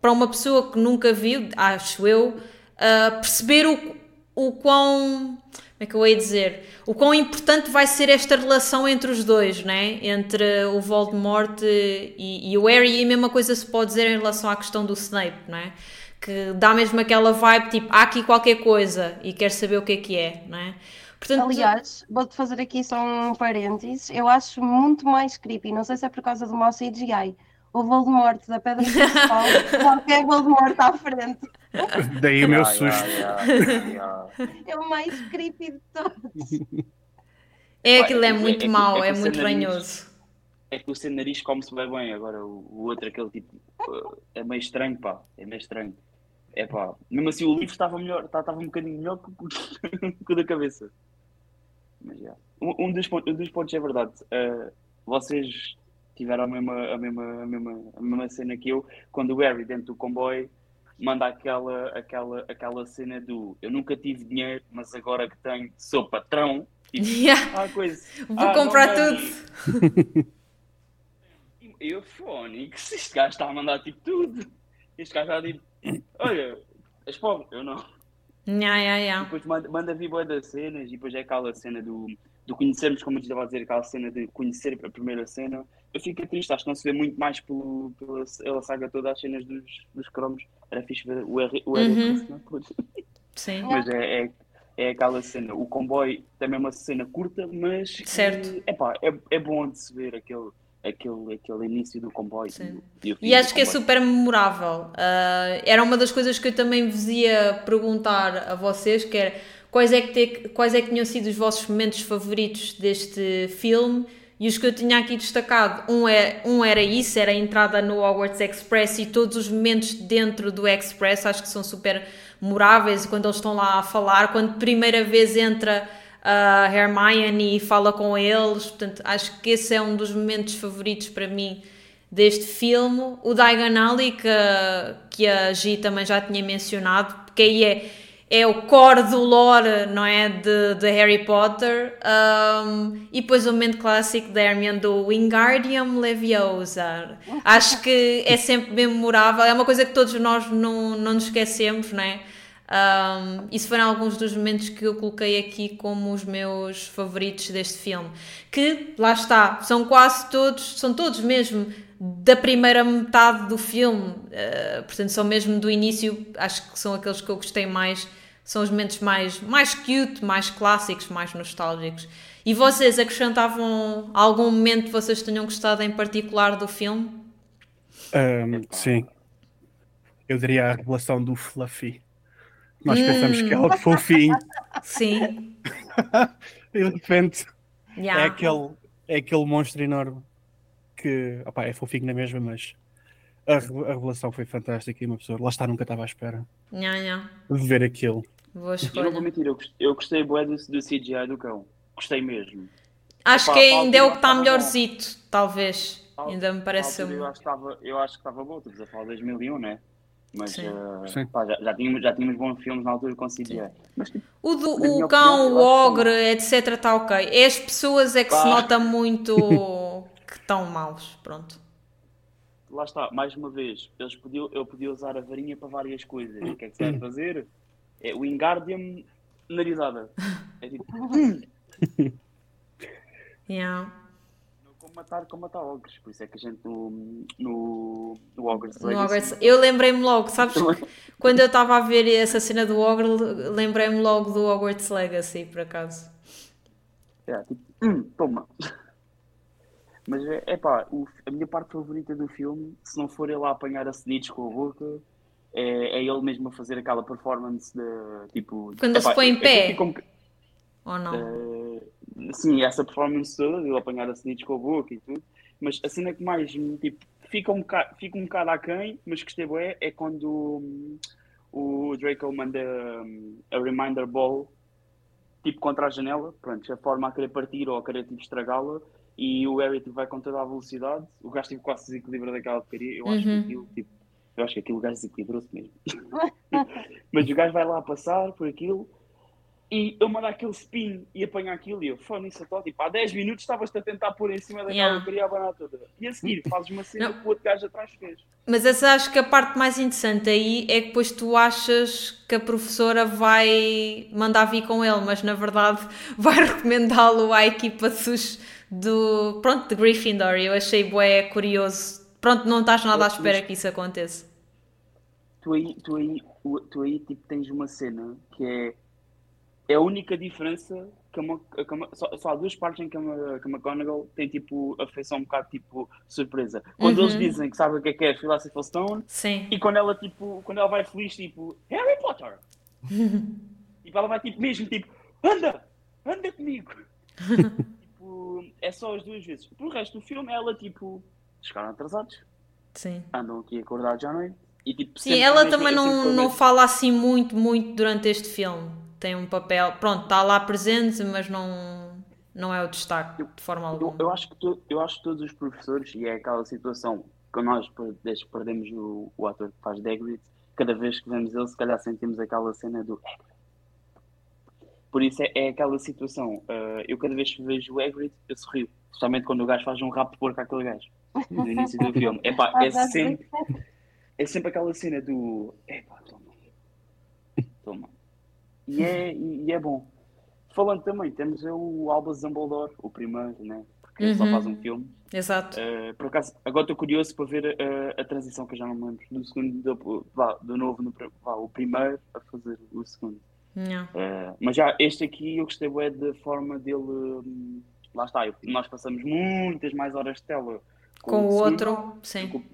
para uma pessoa que nunca viu, acho eu, uh, perceber o, o quão como é que eu ia dizer? O quão importante vai ser esta relação entre os dois, né? Entre o Voldemort e, e o Harry, e a mesma coisa se pode dizer em relação à questão do Snape, né? Que dá mesmo aquela vibe tipo, há aqui qualquer coisa e quer saber o que é que é, né? Portanto, Aliás, vou-te fazer aqui só um parênteses, eu acho muito mais creepy, não sei se é por causa do mau CGI, o Voldemort da Pedra Principal, *laughs* qualquer Voldemort à frente. Daí o meu susto. É o mais creepy de todos. É, aquilo é muito é, é, mau, é, é muito ranhoso. É que o seu nariz come-se bem bem, agora o, o, outro, aquele tipo, é meio estranho, pá, é meio estranho. É pá, mesmo assim o livro estava melhor, estava um bocadinho melhor que o *laughs* da cabeça. Mas já. Um, um, dos, pontos, um dos pontos é verdade, uh, vocês tiveram a mesma, a, mesma, a, mesma, a mesma cena que eu, quando o Harry dentro do comboio manda aquela, aquela, aquela cena do eu nunca tive dinheiro, mas agora que tenho sou patrão. *laughs* Tipo, yeah. ah, coisa, Vou ah, comprar tudo. *laughs* Eu, Fónix, este gajo está a mandar tipo tudo. Este gajo está tipo, olha, és pobre, eu não. Yeah, yeah, yeah. E depois manda, manda vir boa das cenas e depois é aquela cena do, do conhecermos, como eu estava a dizer, aquela cena de conhecer a primeira cena. Eu fico triste, acho que não se vê muito mais pelo, pela, pela saga toda as cenas dos, dos cromos. Era fixe ver o R uhum. Sim. *laughs* Mas é, é, é aquela cena. O comboio também é uma cena curta, mas Certo. é, epá, é, é bom de se ver aquele, aquele, aquele início do comboio. Sim. e E do acho que é comboio. super memorável. Ah, era uma das coisas que eu também vos ia perguntar a vocês, que era quais é que, te- quais é que tinham sido os vossos momentos favoritos deste filme e os que eu tinha aqui destacado. Um, é, um era isso, era a entrada no Hogwarts Express e todos os momentos dentro do Express, acho que são super memoráveis quando eles estão lá a falar, quando primeira vez entra a Hermione e fala com eles, portanto acho que esse é um dos momentos favoritos para mim deste filme. O Diagon Alley, que, que a Gi também já tinha mencionado, porque aí é, é o core do lore, não é? De, de Harry Potter. Um, e depois o momento clássico da Hermione do Wingardium Leviosa. *laughs* Acho que é sempre memorável, é uma coisa que todos nós não, não nos esquecemos, não é? Um, isso foram alguns dos momentos que eu coloquei aqui como os meus favoritos deste filme. Que, lá está, são quase todos, são todos mesmo da primeira metade do filme. Uh, portanto, são mesmo do início, acho que são aqueles que eu gostei mais. São os momentos mais, mais cute, mais clássicos, mais nostálgicos. E vocês acrescentavam algum momento que vocês tenham gostado em particular do filme? Ahm, sim. Eu diria a revelação do Fluffy. Nós pensamos que é algo fofinho *laughs* Sim. e *laughs* de repente Yeah. é, aquele, é aquele monstro enorme que opá, é fofinho na mesma, mas a, a revelação foi fantástica e uma pessoa lá está, nunca estava à espera Yeah, yeah. de ver aquilo. Eu não vou mentir, eu gostei, eu gostei bué do, do CGI do cão. Gostei mesmo. Acho Epá, que ainda é o que está estava bom. melhorzito, talvez. A- Ainda me parece. Um- Eu acho que estava, eu acho que estava bom, estamos a falar de 2001, né? Mas Sim. eh, Sim. pá, já, já, tínhamos, já tínhamos bons filmes na altura com CGI. Mas tipo, O, do, o cão, opinião, o ogre, etc. está ok. É as pessoas é que se Pá. nota muito *laughs* estão maus. Pronto. lá está, mais uma vez, eles podiam, eu podia usar a varinha para várias coisas. O que é que se vai fazer? É o Wingardium narizada. *laughs* É tipo, Yeah. como matar, como matar ogres. Por isso é que a gente no, no, no Ogres No Legacy- Hogwarts- Eu lembrei-me logo, sabes? Quando eu estava a ver essa cena do ogre, lembrei-me logo do Hogwarts Legacy, por acaso. É, tipo, hum, toma. Mas é é pá, a minha parte favorita do filme, se não for ele a apanhar a Snitch com a boca, é, é ele mesmo a fazer aquela performance de tipo. Quando ele se epá, põe em eu pé. um boc- Ou não? eh, sim, essa performance toda, de ele apanhar a Snitch com a boca e tudo. Mas a cena que mais tipo, fica um bocado, fica um bocado aquém, mas gostei bué, é quando hum, o Draco manda hum, a Reminder Ball tipo contra a janela, pronto, a forma a querer partir ou a querer tipo, estragá-la e o Harry tipo, vai com toda a velocidade, o gajo tipo, quase desequilibra daquela porcaria, eu acho que Uhum. aquilo, tipo, eu acho que aquilo o gajo desequilibrou-se mesmo. *laughs* Mas o gajo vai lá passar por aquilo e eu mando aquele spin e apanha aquilo e eu, fone isso só, tipo, há 10 minutos estavas-te a tentar pôr em cima daquela Yeah. porcaria a banana toda. E a seguir *laughs* fazes uma cena que o outro gajo atrás fez. Mas essa acho que a parte mais interessante aí é que depois tu achas que a professora vai mandar vir com ele, mas na verdade *laughs* vai recomendá-lo à equipa dos, do, pronto, de Gryffindor. Eu achei bué curioso. Pronto, não estás nada à espera que isso aconteça. tu aí, tu aí, tu aí tipo, tens uma cena que é, é a única diferença que a, Ma- que a Ma- só, só há duas partes em que a, que a McGonagall tem tipo a feição um bocado tipo surpresa. Quando Uhum. eles dizem que sabem o que é que é Philosopher's Stone Sim. e quando ela tipo, quando ela vai feliz tipo Harry Potter! tipo, *laughs* ela vai tipo mesmo tipo anda! Anda comigo! *laughs* é só as duas vezes. Pro resto do filme ela tipo chegaram atrasados, Sim. andam aqui acordados à noite e tipo Sim, ela também é não, não fala assim muito, muito durante este filme. Tem um papel, pronto, está lá presente, mas não, não é o destaque de forma Eu, alguma. eu acho que to- eu acho que todos os professores, e é aquela situação que nós, desde que perdemos o, o ator que faz Dagrid, cada vez que vemos ele, se calhar sentimos aquela cena do Hagrid. Por isso é, é aquela situação. ah, eu cada vez que vejo o Hagrid, eu sorrio. Especialmente quando o gajo faz um rap de porco àquele gajo. No início do filme. Epá, *laughs* é sempre, é sempre aquela cena do. Epá, toma. Toma. E é, e é bom. Falando também, temos o Albus Dumbledore, o primeiro, né? Porque ele só Uhum. faz um filme. Exato. Uh, por acaso, agora estou curioso para ver uh, a transição que eu já não me lembro do segundo, do, do novo, no, vá, o primeiro a fazer o segundo. Uh, mas já este aqui eu gostei bem da forma dele. hum, lá está, eu- nós passamos muitas mais horas de tela Com o segundo outro, sim. do que, o-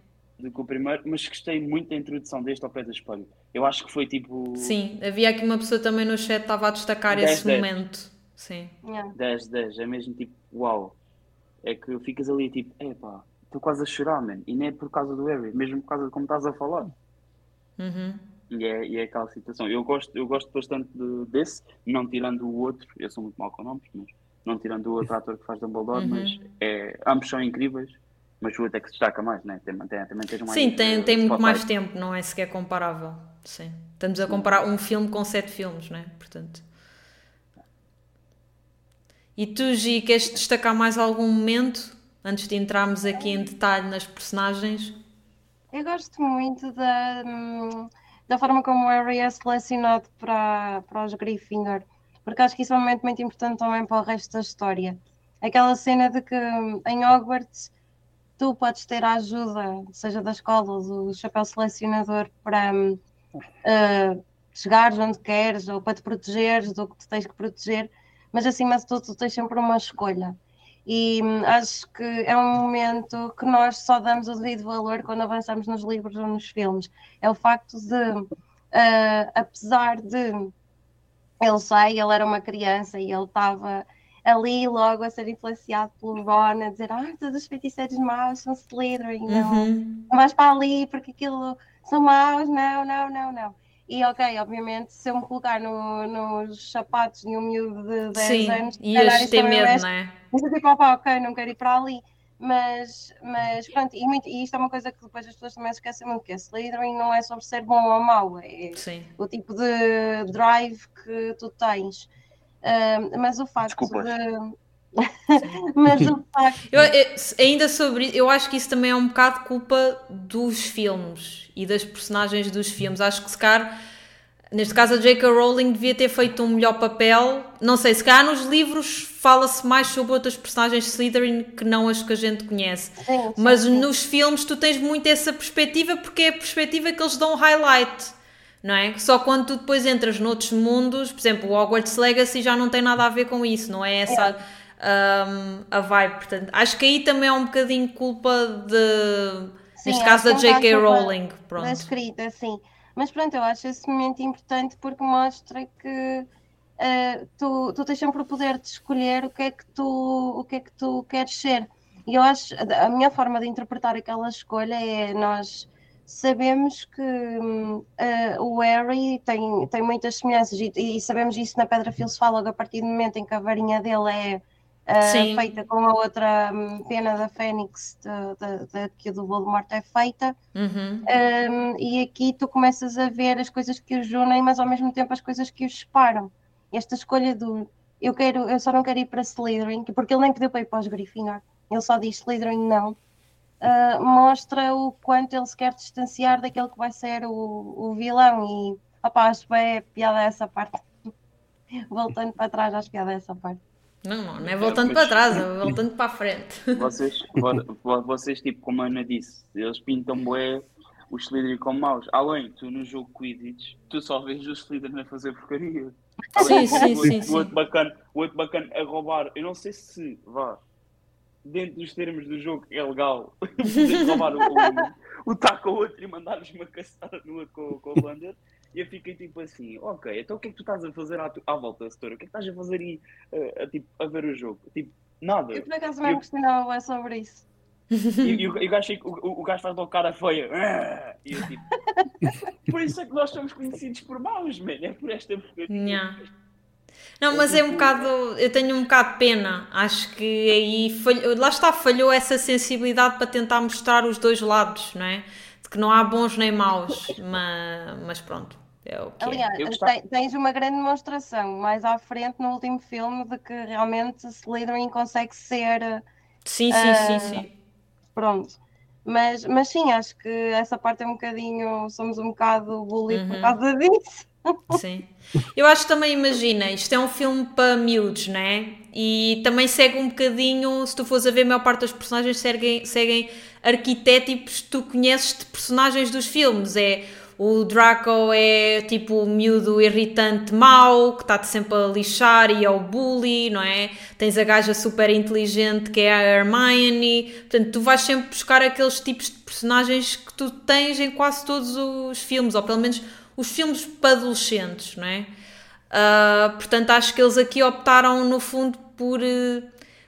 do que o primeiro, mas gostei muito da introdução deste ao pé do espelho. Eu acho que foi tipo Sim, havia aqui uma pessoa também no chat que estava a destacar 10, esse 10. momento. Sim. Yeah. 10, 10, é mesmo tipo, uau. É que ficas ali tipo, epá, estou quase a chorar, man. E nem é por causa do Harry, mesmo por causa de como estás a falar. Uhum. E é, e é aquela situação. Eu gosto, eu gosto bastante de- desse, não tirando o outro, eu sou muito mau com nomes, mas não tirando o outro ator que faz Dumbledore, Uhum. mas é, ambos são incríveis, mas o outro é que se destaca mais, né? Tem, tem, também tens mais. Sim, tem, eh, tem muito mais tempo, não é sequer comparável. Sim. Estamos a comparar um filme com sete filmes, né? Portanto. E tu, Gi, queres destacar mais algum momento antes de entrarmos aqui em detalhe nas personagens? Eu gosto muito da, hum, da forma como o Harry é selecionado para, para os Gryffindor, porque acho que isso é um momento muito importante também para o resto da história. Aquela cena de que hum, em Hogwarts tu podes ter a ajuda, seja da escola ou do chapéu selecionador, para ah, chegares onde queres ou para te protegeres do que tu tens que proteger, mas acima de tudo tu tens sempre uma escolha. E hum, acho que é um momento que nós só damos o devido valor quando avançamos nos livros ou nos filmes. É o facto de, ah, apesar de ele sei, ele era uma criança e ele estava ali logo a ser influenciado pelo Ron, a dizer: Ah, todos os feiticeiros maus são Slytherin, não, Uhum. não vais para ali porque aquilo são maus, não, não, não, não. E ok, obviamente, se eu me colocar no- nos sapatos de um miúdo de 10 Sim, anos, ias isso ter medo, mexe não é? mas eu tipo, opá, ok, não quero ir para ali. Mas, mas pronto, e, muito- e isto é uma coisa que depois as pessoas também esquecem muito, que a Slytherin não é sobre ser bom ou mau, é Sim. o tipo de drive que tu tens. Ah, mas o facto Desculpas. de... *laughs* mas o facto Eu, eu- ainda sobre eu acho que isso também é um bocado culpa dos filmes e das personagens dos filmes. Acho que se calhar, neste caso a J.K. Rowling devia ter feito um melhor papel. Não sei, se calhar nos livros fala-se mais sobre outras personagens de Slytherin que não as que a gente conhece. Sim, Mas sim. nos filmes tu tens muito essa perspectiva porque é a perspectiva que eles dão highlight. Não é? Só quando tu depois entras noutros mundos, por exemplo, o Hogwarts Legacy já não tem nada a ver com isso, não é essa um, a vibe. Portanto, acho que aí também é um bocadinho culpa de, Sim, neste caso, da é J.K. Rowling. da Pronto. escrita, sim. Mas pronto, eu acho esse momento importante porque mostra que eh, tu, tu tens sempre o poder de escolher o que é que tu, o que é que tu queres ser. E eu acho, a minha forma de interpretar aquela escolha é nós sabemos que eh, o Harry tem, tem muitas semelhanças e, e sabemos isso na Pedra Filosofal logo a partir do momento em que a varinha dele é Sim. feita com a outra hum, pena da Fênix de, que o do Voldemort é feita. Uhum. Um, e aqui tu começas a ver as coisas que os unem, mas ao mesmo tempo as coisas que os separam. Esta escolha do eu quero, eu só não quero ir para Slytherin, porque ele nem pediu para ir para os Gryffindor, ele só diz Slytherin não. uh, mostra o quanto ele se quer distanciar daquele que vai ser o, o vilão e opá, acho bem piada essa parte. *laughs* Voltando para trás, acho piada essa parte. Não, não, não é voltando mas- para trás, é *laughs* voltando para a frente. Vocês, vo- vo- vocês, tipo, como a Ana disse, eles pintam bué os Slytherin como maus. Além, tu no jogo Quidditch, tu só vês os Slytherin a fazer porcaria. Sim, Além, sim, o, sim, o sim. outro bacana, o outro bacana a roubar, eu não sei se, vá, dentro dos termos do jogo é legal, *laughs* poderes roubar o, o, o taco ao outro e mandar-nos uma caçada no outro com, com o Blunder. E eu fiquei tipo assim, ok, então o que é que tu estás a fazer à, tu- à volta, Setora? O que é que estás a fazer aí a, a, tipo, a ver o jogo? Tipo, nada. Eu por acaso mesmo Eu- questionava sobre isso. E, e o, e o gajo, fica- o, o- gajo faz logo cara feia. "Ah!" E eu tipo. *laughs* por isso é que nós somos conhecidos por maus, man. É por esta porcaria. Nha. Não, mas é um bocado. Eu tenho um bocado de pena. Acho que aí falhou, lá está, falhou essa sensibilidade para tentar mostrar os dois lados, não é? De que não há bons nem maus, mas, mas pronto, é o que. Aliás, gostava- te- tens uma grande demonstração mais à frente no último filme de que realmente Slytherin consegue ser Sim, sim, sim, sim. pronto. Mas, mas sim, acho que essa parte é um bocadinho, somos um bocado bully por Uhum. causa disso. *laughs* Sim. Eu acho que também, imagina, isto é um filme para miúdos, não é? E também segue um bocadinho, se tu fores a ver, a maior parte dos personagens seguem, seguem arquetétipos que tu conheces de personagens dos filmes. É o Draco é tipo o miúdo irritante mau, que está-te sempre a lixar e é o bully, não é? Tens a gaja super inteligente que é a Hermione. Portanto, tu vais sempre buscar aqueles tipos de personagens que tu tens em quase todos os filmes, ou pelo menos os filmes para adolescentes, não é? Uh, portanto, acho que eles aqui optaram no fundo por uh,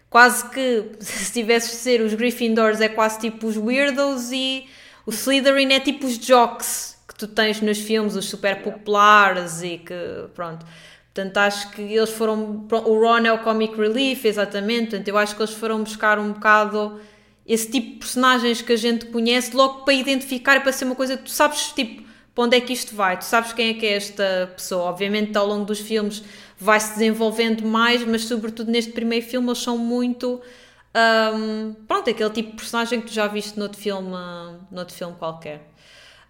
quase que *laughs* se tivesse de ser os Gryffindors é quase tipo os weirdos e o Slytherin é tipo os jocks que tu tens nos filmes, os super populares e que pronto. Portanto, acho que eles foram. O Ron é o comic relief, exatamente. Portanto, eu acho que eles foram buscar um bocado esse tipo de personagens que a gente conhece logo para identificar para ser uma coisa que tu sabes, tipo, para onde é que isto vai? Tu sabes quem é que é esta pessoa? Obviamente, ao longo dos filmes vai se desenvolvendo mais, mas sobretudo neste primeiro filme eles são muito. Um, pronto, aquele tipo de personagem que tu já viste noutro filme, noutro filme qualquer.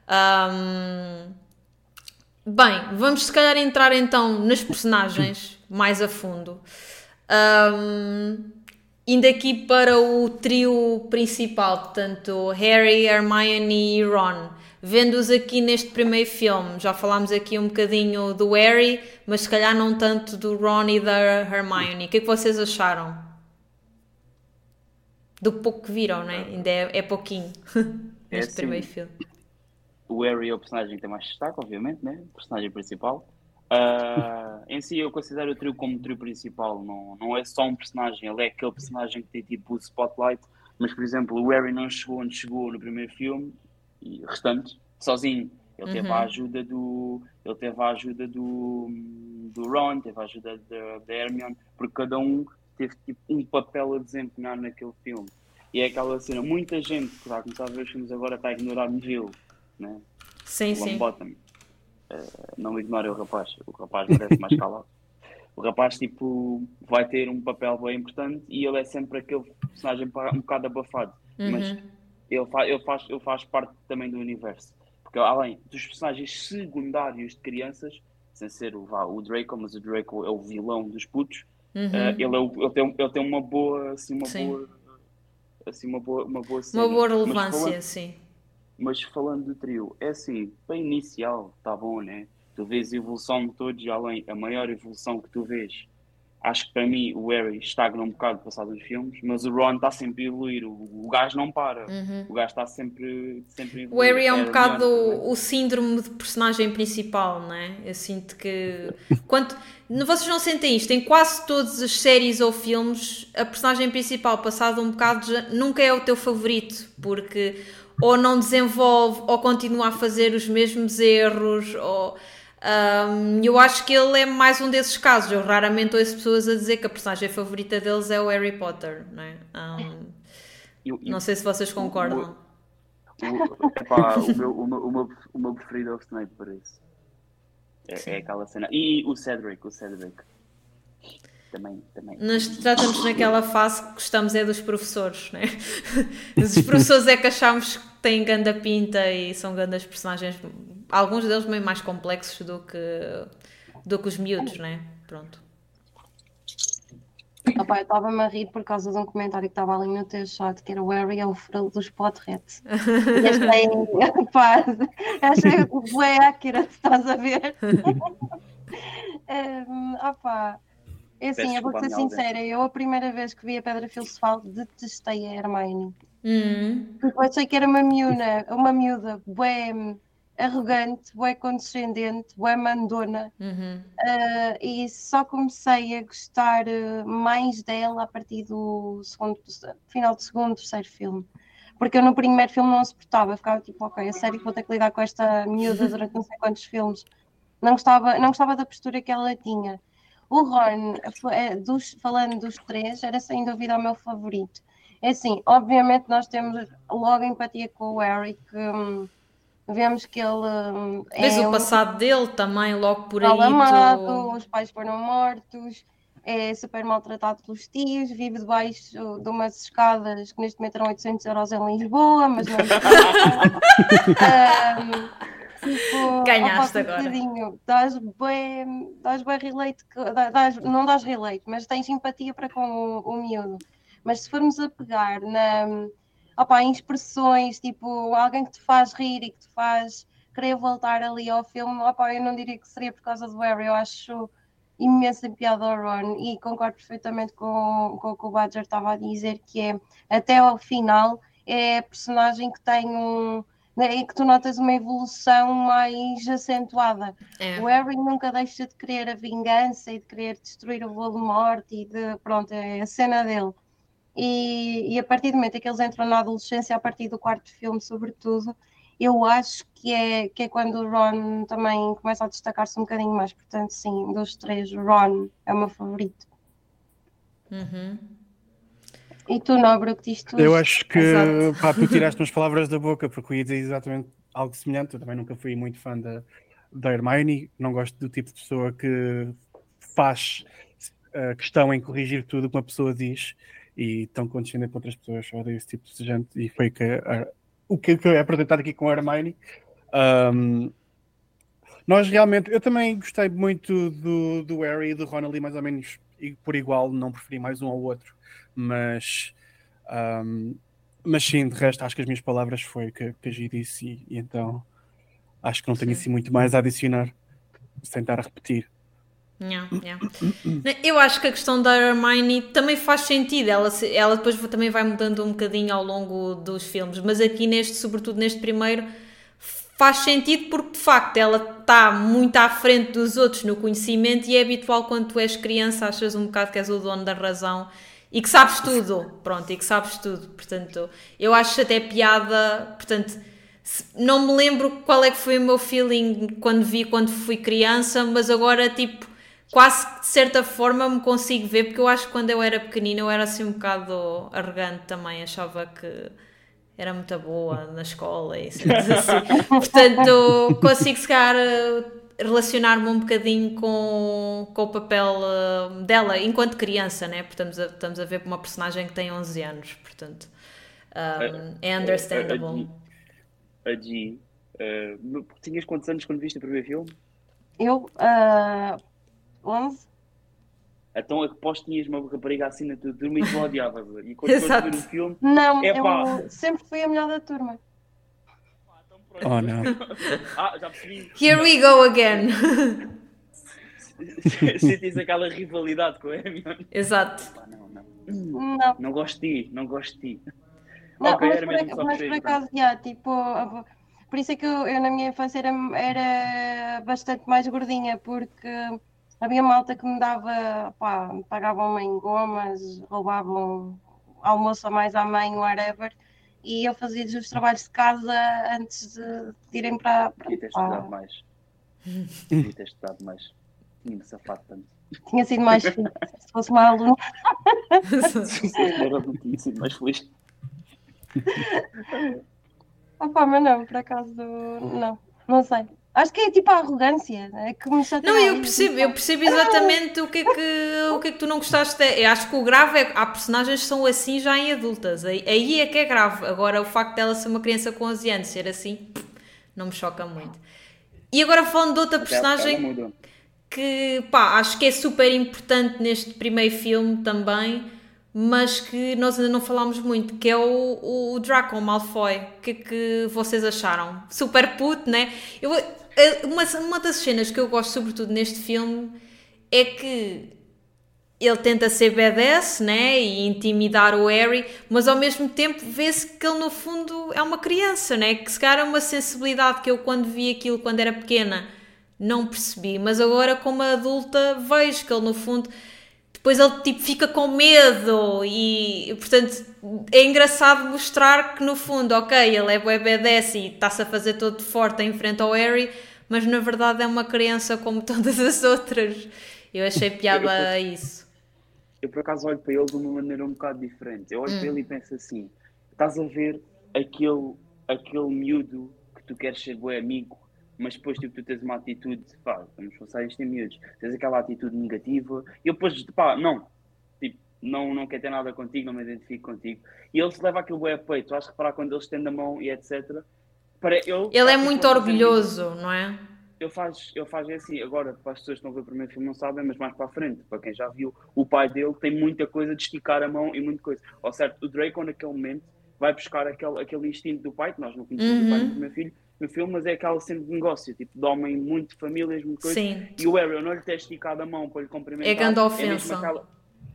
Um, bem, vamos se calhar entrar então nas personagens mais a fundo. Um, indo aqui para o trio principal, portanto, Harry, Hermione e Ron vendo-os aqui neste primeiro filme, já falámos aqui um bocadinho do Harry, mas se calhar não tanto do Ron e da Hermione. O que é que vocês acharam? Do pouco que viram, né? Ainda é, é pouquinho *laughs* é neste assim, primeiro filme. O Harry é o personagem que tem mais destaque, obviamente, né? O personagem principal. Uh, *laughs* em si, eu considero o trio como o trio principal. Não, não é só um personagem, ele é aquele personagem que tem tipo o spotlight. Mas, por exemplo, o Harry não chegou onde chegou no primeiro filme e restantes, sozinho. Ele teve Uhum. a ajuda do. Ele teve a ajuda do, do Ron, teve a ajuda da da Hermione, porque cada um teve tipo, um papel a desempenhar naquele filme. E é aquela cena, muita gente que está a começar a ver os filmes agora está a ignorar Neville, né? Sim, sim. Longbottom. Uh, não ignore o rapaz, o rapaz merece mais calado. O rapaz, tipo, vai ter um papel bem importante e ele é sempre aquele personagem um bocado abafado. Mas Uhum. ele, fa ele, faz, ele faz parte também do universo. Porque além dos personagens secundários de crianças, sem ser o, vá, o Draco, mas o Draco é o vilão dos putos, Uhum. eh, ele, é o- ele, tem, ele tem uma boa, assim, uma Sim. boa, assim, uma boa, uma boa cena. Uma boa Mas relevância, falando- sim. Mas falando do trio, é assim, para inicial, tá bom, né? Tu vês a evolução de todos além, a maior evolução que tu vês. Acho que para mim o Harry estagna um bocado passado os filmes, mas o Ron está sempre a evoluir, o, o gajo não para. Uhum. O gajo está sempre, sempre a O evoluir. Harry é um Hermione bocado também. o, o síndrome de personagem principal, não é? Eu sinto que. *laughs* Quando, vocês não sentem isto? Em quase todas as séries ou filmes, a personagem principal, passado um bocado, já, nunca é o teu favorito, porque ou não desenvolve ou continua a fazer os mesmos erros, ou. Ahm, eu acho que ele é mais um desses casos. Eu raramente ouço pessoas a dizer que a personagem favorita deles é o Harry Potter, não é? Ahm, Eu- eu- não sei se vocês concordam. o, epá, o, meu, o, meu, o, meu, o meu preferido é o Snape, por isso. É, é aquela cena. E o Cedric, o Cedric. Também, também. Nós já estamos naquela fase que gostamos é dos professores, né? *laughs* Os professores é que achamos que têm ganda pinta e são grandes personagens, alguns deles meio mais complexos do que, do que os miúdos, né? Pronto. Opa, eu estava-me a rir por causa de um comentário que estava ali no teu chat, que era o Harry é o frelo dos Potterheads. E achei, *laughs* opa, achei bué accurate, estás a ver? *laughs* um, opa, é assim, eu vou ser sincera, eu a primeira vez que vi a Pedra Filosofal detestei a Hermione. Hum, Porque eu achei que era uma miúda, uma miúda bué hum, arrogante, bué condescendente, bué mandona. uhum, Uh, e só comecei a gostar uh, mais dela a partir do segundo, final do segundo, terceiro filme. Porque eu no primeiro filme não a suportava, ficava tipo, ok, é sério que vou ter que lidar com esta miúda durante não sei quantos filmes. Não gostava, não gostava da postura que ela tinha. O Ron, eh, dos- falando dos três, era sem dúvida o meu favorito. É assim, obviamente nós temos logo empatia com o que hum, vemos que ele hum, Vês é o um- passado dele também, logo por aí. amado, tu- os pais foram mortos, é super maltratado pelos tios, vive debaixo de umas escadas que neste momento eram 800 euros em Lisboa, mas não Ahm, *laughs* tipo, Ganhaste opa, agora. Dás bem, dás bem relate, dás- não dás relate, mas tens empatia para com o, o miúdo. Mas se formos a pegar na, opa, em expressões, tipo alguém que te faz rir e que te faz querer voltar ali ao filme, opa, eu não diria que seria por causa do Harry, eu acho imensa piada ao Ron e concordo perfeitamente com, com o que o Badger estava a dizer, que é até ao final é a personagem que tem um né, e que tu notas uma evolução mais acentuada. É. O Harry nunca deixa de querer a vingança e de querer destruir o Voldemort e de, pronto, é a cena dele. E, e, a partir do momento em que eles entram na adolescência, a partir do quarto filme, sobretudo, eu acho que é, que é quando o Ron também começa a destacar-se um bocadinho mais. Portanto, sim, dos três, Ron é o meu favorito. Uhum. E tu, Nobre, o que dizes tu? Eu acho que pá, tu *laughs* tiraste umas palavras da boca, porque eu ia dizer exatamente algo semelhante. Eu também nunca fui muito fã da, da Hermione, não gosto do tipo de pessoa que faz uh, questão em corrigir tudo o que uma pessoa diz e tão condescendente com outras pessoas. Eu odeio esse tipo de gente e foi que, uh, o que, que é apresentado aqui com a Hermione. Um, nós realmente, eu também gostei muito do, do Harry e do Ron ali, mais ou menos por igual, não preferi mais um ao outro mas, um, mas sim, de resto, acho que as minhas palavras foi que, que a Gi disse, e, e, então acho que não tenho assim muito mais a adicionar, sem estar a repetir. Yeah, yeah. Eu acho que a questão da Hermione também faz sentido, ela, ela depois também vai mudando um bocadinho ao longo dos filmes, mas aqui neste, sobretudo neste primeiro, faz sentido porque de facto ela está muito à frente dos outros no conhecimento e é habitual quando tu és criança, achas um bocado que és o dono da razão e que sabes tudo, pronto, e que sabes tudo. Portanto, eu acho até piada, portanto, não me lembro qual é que foi o meu feeling quando vi quando fui criança, mas agora tipo quase de certa forma me consigo ver, porque eu acho que quando eu era pequenina eu era assim um bocado arrogante também, achava que era muito boa na escola e assim. Portanto, consigo se calhar relacionar-me um bocadinho com, com o papel uh, dela enquanto criança, né? Porque estamos a, estamos a ver uma personagem que tem 11 anos, portanto um, é understandable. A G, uh, tinhas quantos anos quando viste o primeiro filme? Eu, uh, 11. Então aposto que tinhas uma rapariga assim na tua turma e tu odiavas. E quando foste ver o filme. Não, eu sempre fui a melhor da turma. Oh não. *laughs* ah, já percebi. Here we go again. *laughs* Sentes aquela rivalidade com a Hermione. Exato. Ah, não, não. Não. Não gosto de ti, não gosto de ti. Não, okay, mas, por, mas por acaso, já, tipo, por isso é que eu, eu na minha infância era, era bastante mais gordinha, porque havia malta que me dava, pá, pagavam-me em gomas, roubavam almoço a mais à mãe, whatever, e eu fazia os trabalhos de casa antes de, irem para. para Podia ter *laughs* estudado mais. Podia ter estudado mais. Tinha-me safado tanto. Tinha sido mais feliz se fosse uma aluna. Era tinha sido mais feliz. *laughs* Opa, mas não, por acaso, não, não sei. Acho que é tipo a arrogância, é que me Não, eu percebo, eu percebo exatamente o que, é que, o que é que tu não gostaste. Eu acho que o grave é há personagens que são assim já em adultas. Aí é que é grave. Agora, o facto dela ser uma criança com 11 anos ser assim, não me choca muito. E agora falando de outra personagem que pá, acho que é super importante neste primeiro filme também, mas que nós ainda não falámos muito, que é o, o Draco Malfoy. O que é que vocês acharam? Super puto, né? Eu, é, uma, uma das cenas que eu gosto sobretudo neste filme é que ele tenta ser badass, né, e intimidar o Harry, mas ao mesmo tempo vê-se que ele no fundo é uma criança, né, que se calhar é uma sensibilidade que eu quando vi aquilo quando era pequena não percebi, mas agora como adulta vejo que ele no fundo depois ele tipo fica com medo e portanto é engraçado mostrar que no fundo, ok, ele é bué badass e está-se a fazer todo forte em frente ao Harry, mas na verdade é uma criança como *laughs* todas as outras. Eu achei piada isso. Eu por acaso olho para ele de uma maneira um bocado diferente. Eu olho hum. para ele e penso assim: estás a ver aquele, aquele miúdo que tu queres ser bom amigo mas depois tipo, tu tens uma atitude, pá, vamos passar isto em miúdos, tens aquela atitude negativa, e eu depois, pá, não, tipo, não, não quer ter nada contigo, não me identifico contigo, e ele se leva aquilo bem a peito, tu vais reparar quando ele estende a mão e etc. Para ele, ele é muito orgulhoso, não é? Ele faz, ele faz assim, agora para as pessoas que estão a ver o primeiro filme não sabem, mas mais para a frente, para quem já viu, o pai dele tem muita coisa de esticar a mão e muita coisa. Ou certo, o Draco naquele momento vai buscar aquele, aquele instinto do pai, que nós não conhecemos uhum. o pai do uhum. meu filho, no filme, mas é aquela cena de negócio, tipo, de homem muito famílias, muito coisa. Sim. E o Harry, eu não lhe ter esticado a mão para lhe cumprimentar. É grande mesmo ofensa. aquela,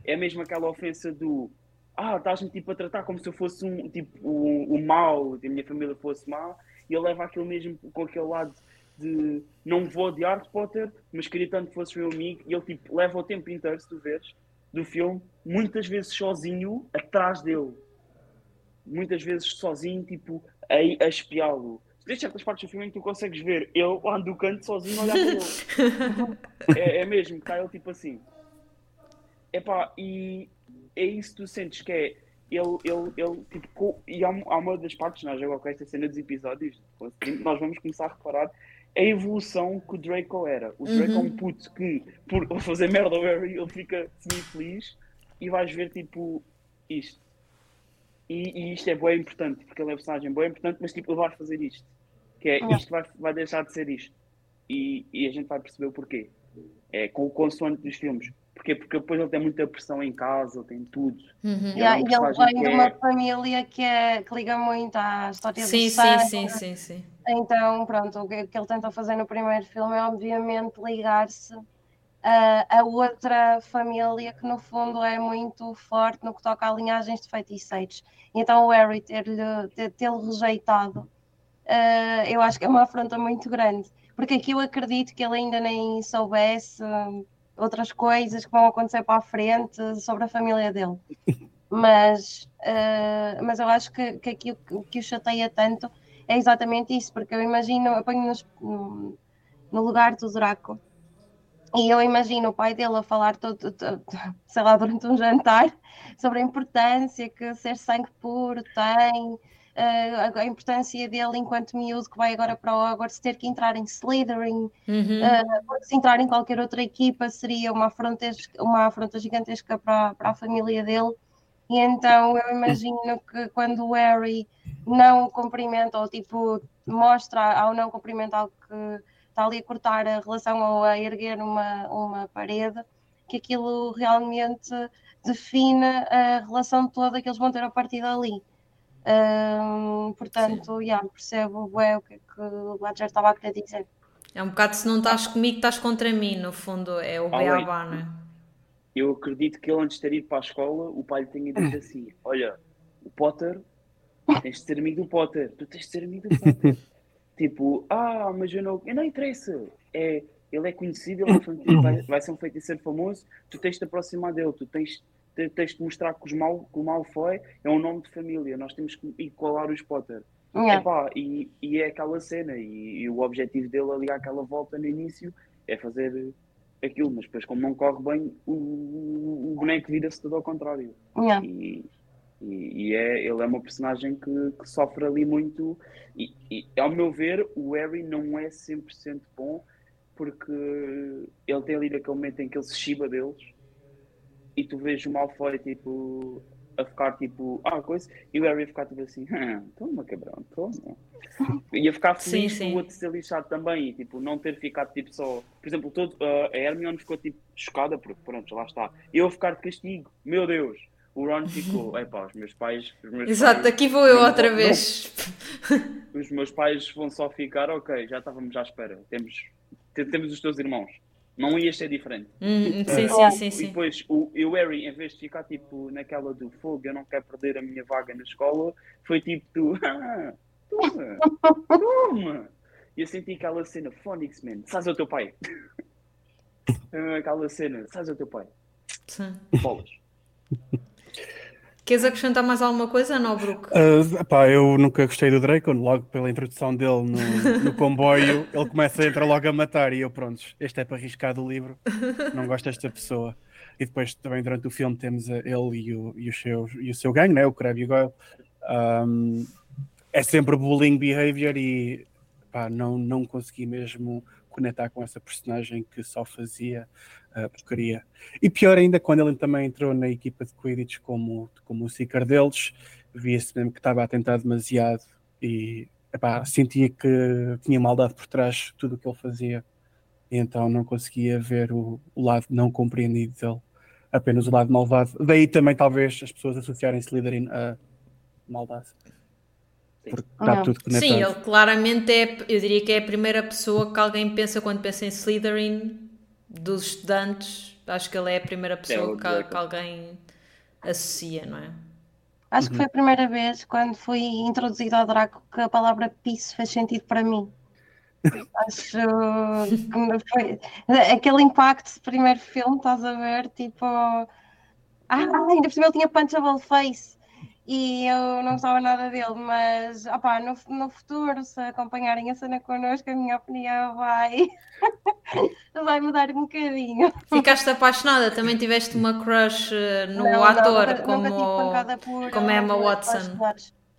é mesmo aquela ofensa do ah, estás-me tipo a tratar como se eu fosse um tipo o, o se a minha família fosse má, e ele leva aquilo mesmo com aquele lado de não vou odiar Potter, mas queria tanto que fosse meu amigo, e ele tipo leva o tempo inteiro, se tu vês, do filme, muitas vezes sozinho atrás dele. Muitas vezes sozinho, tipo, a, a espiá-lo. Tem certas partes do filme em que tu consegues ver ele lá do canto sozinho a olhar para ele. *laughs* é, é mesmo, está ele tipo assim. Epá, e é isso que tu sentes que é ele, ele, ele tipo, co- e há, há uma das partes, nós agora com esta cena dos episódios, nós vamos começar a reparar a evolução que o Draco era. O Draco é um puto que, por *laughs* fazer merda ao Harry, ele fica semi-feliz e vais ver, tipo, isto. E, e isto é bem importante, porque ele é personagem bem importante, mas, tipo, ele vai fazer isto. Que é, Ah. isto vai, vai deixar de ser isto. E, e a gente vai perceber o porquê. É com o consoante dos filmes. Porquê? Porque depois ele tem muita pressão em casa, ele tem tudo. Uhum. E é Yeah, e ele vem de é- uma família que, é, que liga muito à história Sim, do sim, sim, sim, sim. Então, pronto, o que, o que ele tenta fazer no primeiro filme é, obviamente, ligar-se a, a outra família que, no fundo, é muito forte no que toca a linhagens de feiticeiros. Então, o Harry ter-lhe ter, tê-lo rejeitado, eh, eu acho que é uma afronta muito grande. Porque aqui eu acredito que ele ainda nem soubesse hum, outras coisas que vão acontecer para a frente sobre a família dele. *laughs* Mas, eh, mas eu acho que, que aqui o que- o chateia tanto é exatamente isso, porque eu imagino, eu ponho no, no lugar do Draco e eu imagino o pai dele a falar todo, todo- sei lá, durante um jantar *laughs* sobre a importância que ser sangue puro tem, eh, a, importância dele enquanto miúdo que vai agora para o Hogwarts ter que entrar em Slytherin, Uhum. Uh, porque se entrar em qualquer outra equipa seria uma afronta, uma afronta gigantesca para, para a família dele. E então eu imagino que quando o Harry não o cumprimenta, ou tipo mostra ao não cumprimentar que está ali a cortar a relação ou a erguer uma, uma parede, que aquilo realmente define a relação toda que eles vão ter a partir dali. Um, portanto, yeah, percebo bué o que, é que o Badger estava a querer dizer. É um bocado se não estás comigo, estás contra mim, no fundo, é o Ah, beabá, não é? Eu acredito que ele, antes de ter ido para a escola, o pai lhe tenha dito assim: Olha, o Potter, tens de ser amigo do Potter, tu tens de ser amigo do *laughs* Potter. tipo, ah, mas eu não, eu não interessa. É, ele é conhecido, ele é *coughs* vai, vai ser um feiticeiro famoso, tu tens de te aproximar dele, tu tens, te- tens de mostrar que, os mal, que o Malfoy é um nome de família, nós temos que igualar os Potter. Yeah. Epá, e, e é aquela cena, e, e o objetivo dele ali àquela volta no início é fazer aquilo, mas depois, como não corre bem, o, o boneco vira-se tudo ao contrário. Yeah. E, e, é, ele é uma personagem que, que sofre ali muito. E, ao meu ver, o Harry não é 100% bom, porque ele tem ali naquele momento em que ele se chiba deles, e tu vês o Malfoy tipo. A ficar tipo, ah, coisa, e o Harry a ficar tipo assim, "Ah, toma cabrão, toma. Ia ficar feliz Sim, com sim. o outro ser lixado também, e tipo, não ter ficado tipo só. Por exemplo, todo, uh, a Hermione ficou tipo chocada, porque pronto, lá está. Eu a ficar de castigo, meu Deus. O Ron ficou, *laughs* epá, os meus pais. Os meus Exato, pais, aqui vou eu não- outra não- vez. os meus pais vão só ficar, ok, já estávamos à espera. Temos, te- temos os teus irmãos. Não ias ser diferente. Hum, sim, sim, Yeah. sim, E sim. depois o, o Harry, em vez de ficar tipo naquela do fogo, eu não quero perder a minha vaga na escola, foi tipo tu, *laughs* ah, toma, toma. E eu senti aquela cena, Phonics, man, sabes o teu pai? *laughs* Aquela cena, sabes o teu pai? sim. Bolas. Queres acrescentar mais alguma coisa, não, Brook? Ah, pá, eu nunca gostei do Draco, logo pela introdução dele no, no comboio, ele começa a entrar logo a matar e eu, pronto, este é para arriscar do livro, não gosto desta pessoa. E depois também durante o filme temos ele e o, e, os seus, e o seu gangue, né? o Crab e o Goyle. Ahm, é sempre bullying behavior e pá, não, não consegui mesmo conectar com essa personagem que só fazia a porcaria. E pior ainda, quando ele também entrou na equipa de Quidditch como, como o seeker deles, via-se mesmo que estava a tentar demasiado e epá, sentia que tinha maldade por trás de tudo o que ele fazia. E então não conseguia ver o, o lado não compreendido dele, apenas o lado malvado. Daí também talvez as pessoas associarem Slytherin a maldade. porque está Não. tudo conectado. Sim, ele claramente é, eu diria que é a primeira pessoa que alguém pensa quando pensa em Slytherin dos estudantes. Acho que ele é a primeira pessoa o que, que alguém associa, não é? Acho Uhum. que foi a primeira vez quando fui introduzida ao Draco que a palavra piso fez sentido para mim. Acho que foi aquele impacto do primeiro filme, estás a ver? Tipo, ah, ainda por cima ele tinha punchable face e eu não gostava nada dele, mas opá, no, no futuro, se acompanharem a cena connosco, a minha opinião vai, *laughs* vai mudar um bocadinho. Ficaste apaixonada, também tiveste uma crush eh, no Não, não, ator nunca- como, nunca como Emma por Watson.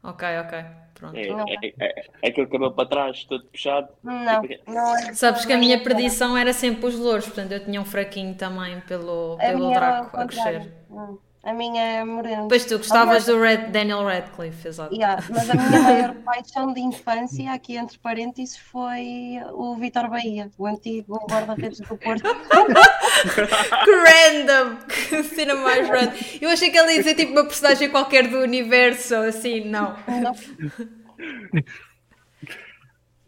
Ok, ok. Pronto. É, Não. é, é, é aquele cabelo para trás, todo puxado. Não, Tipo, não é. Sabes que a minha perdição era sempre os louros, portanto eu tinha um fraquinho também pelo, pelo ao Draco a crescer. Hum. A minha é morena. Depois tu gostavas do Red, Daniel Radcliffe, exato. Yeah, mas a minha *laughs* maior paixão de infância, aqui entre parênteses, foi o Vitor Bahia, o antigo guarda-redes do Porto. *laughs* Que random! Que cena mais random. Eu achei que ele ia dizer tipo uma personagem qualquer do universo, assim, não. Não,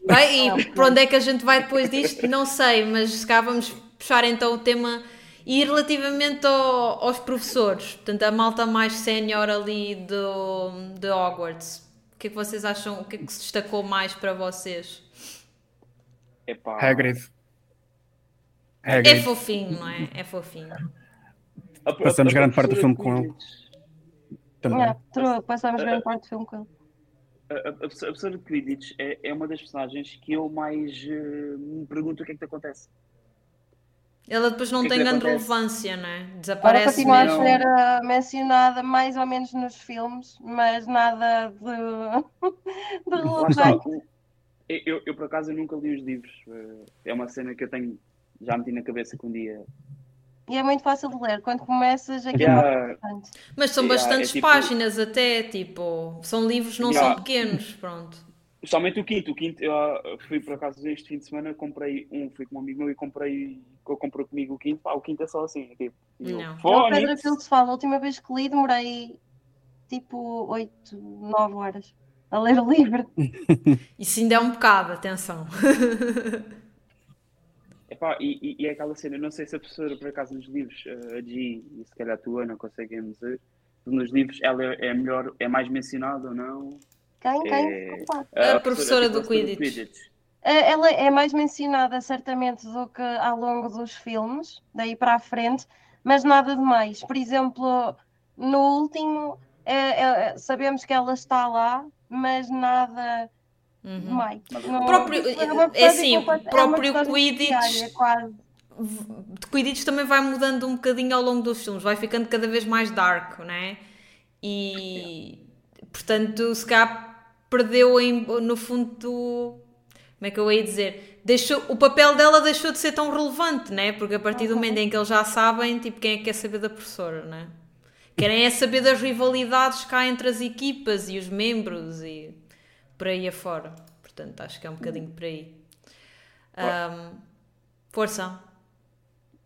Bem, e para onde é que a gente vai depois disto? Não sei, mas se cá vamos puxar então o tema. E relativamente ao- aos professores, portanto, a malta mais sénior ali do, de Hogwarts, o que é que vocês acham? O que é que se destacou mais para vocês? Epá, Hagrid. É Hagrid. fofinho, não é? É fofinho. a- a- Passamos a grande parte do filme com ele. Também. yeah, true, passamos grande parte do filme com ele. A, a, professora- de Quidditch é, é uma das personagens que eu mais eh, me pergunto o que é que te acontece. Ela depois não que é que tem lhe grande acontece? relevância, não é? Desaparece continua a mesmo. ser ah, mencionada mais ou menos nos filmes, mas nada de, *laughs* de relevante. Eu, eu, eu, por acaso, eu nunca li os livros. eh, É uma cena que eu tenho, já meti na cabeça que um dia. E é muito fácil de ler. Quando começas, aquilo é Yeah, importante. Mas são Yeah, bastantes é tipo- páginas até, tipo, são livros, não Yeah. são pequenos, pronto. Somente o quinto. O quinto, eu fui por acaso este fim de semana, comprei um, fui com um amigo meu e comprei, eu comprou comigo o quinto. Pá, o quinto é só assim, é tipo. e eu, Não. É! Pedro aquilo que se fala. A última vez que li, demorei tipo 8, 9 horas a ler o livro. *laughs* Isso ainda é um bocado, atenção. *laughs* Epá, e, e, e é aquela cena, não sei se a professora, por acaso, nos livros, eh, a G e se calhar a tua não conseguem dizer, nos livros ela é é melhor, é mais mencionada ou não? Quem? Quem? É, Desculpa. A professora do Quidditch. Eh, Ela é mais mencionada certamente do que ao longo dos filmes, daí para a frente, mas nada de mais. Por exemplo, no último, eh, eh, sabemos que ela está lá, mas nada de Uhum. mais. O próprio- é é assim, o é próprio Quidditch- quase. De Quidditch também vai mudando um bocadinho ao longo dos filmes, vai ficando cada vez mais dark, não é? E portanto, se cá perdeu em- no fundo, como é que eu ia dizer? Deixou, o papel dela deixou de ser tão relevante, né? Porque a partir do momento em que eles já sabem, tipo, quem é que quer saber da professora, né? Querem é saber das rivalidades cá entre as equipas e os membros e por aí afora. Portanto, acho que é um bocadinho por aí. Ahm, força.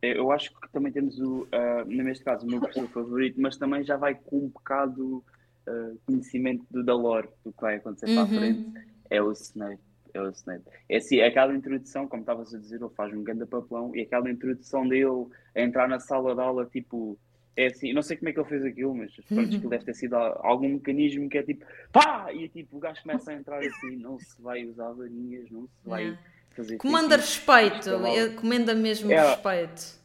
Eu acho que também temos o, ah, neste caso, o meu professor favorito, mas também já vai com um bocado ah, conhecimento do, da lore, do que vai acontecer para a Uhum. frente, é o Snape. É o Snape. É assim, aquela introdução, como estavas a dizer, ele faz um grande papelão, e aquela introdução dele a entrar na sala de aula, tipo, é assim, não sei como é que ele fez aquilo, mas pronto, aquilo deve ter sido algum mecanismo que é tipo, pá! E tipo, o gajo começa a entrar assim, não se vai usar varinhas, não se vai Yeah. fazer Comanda respeito, eh, comanda mesmo É. respeito.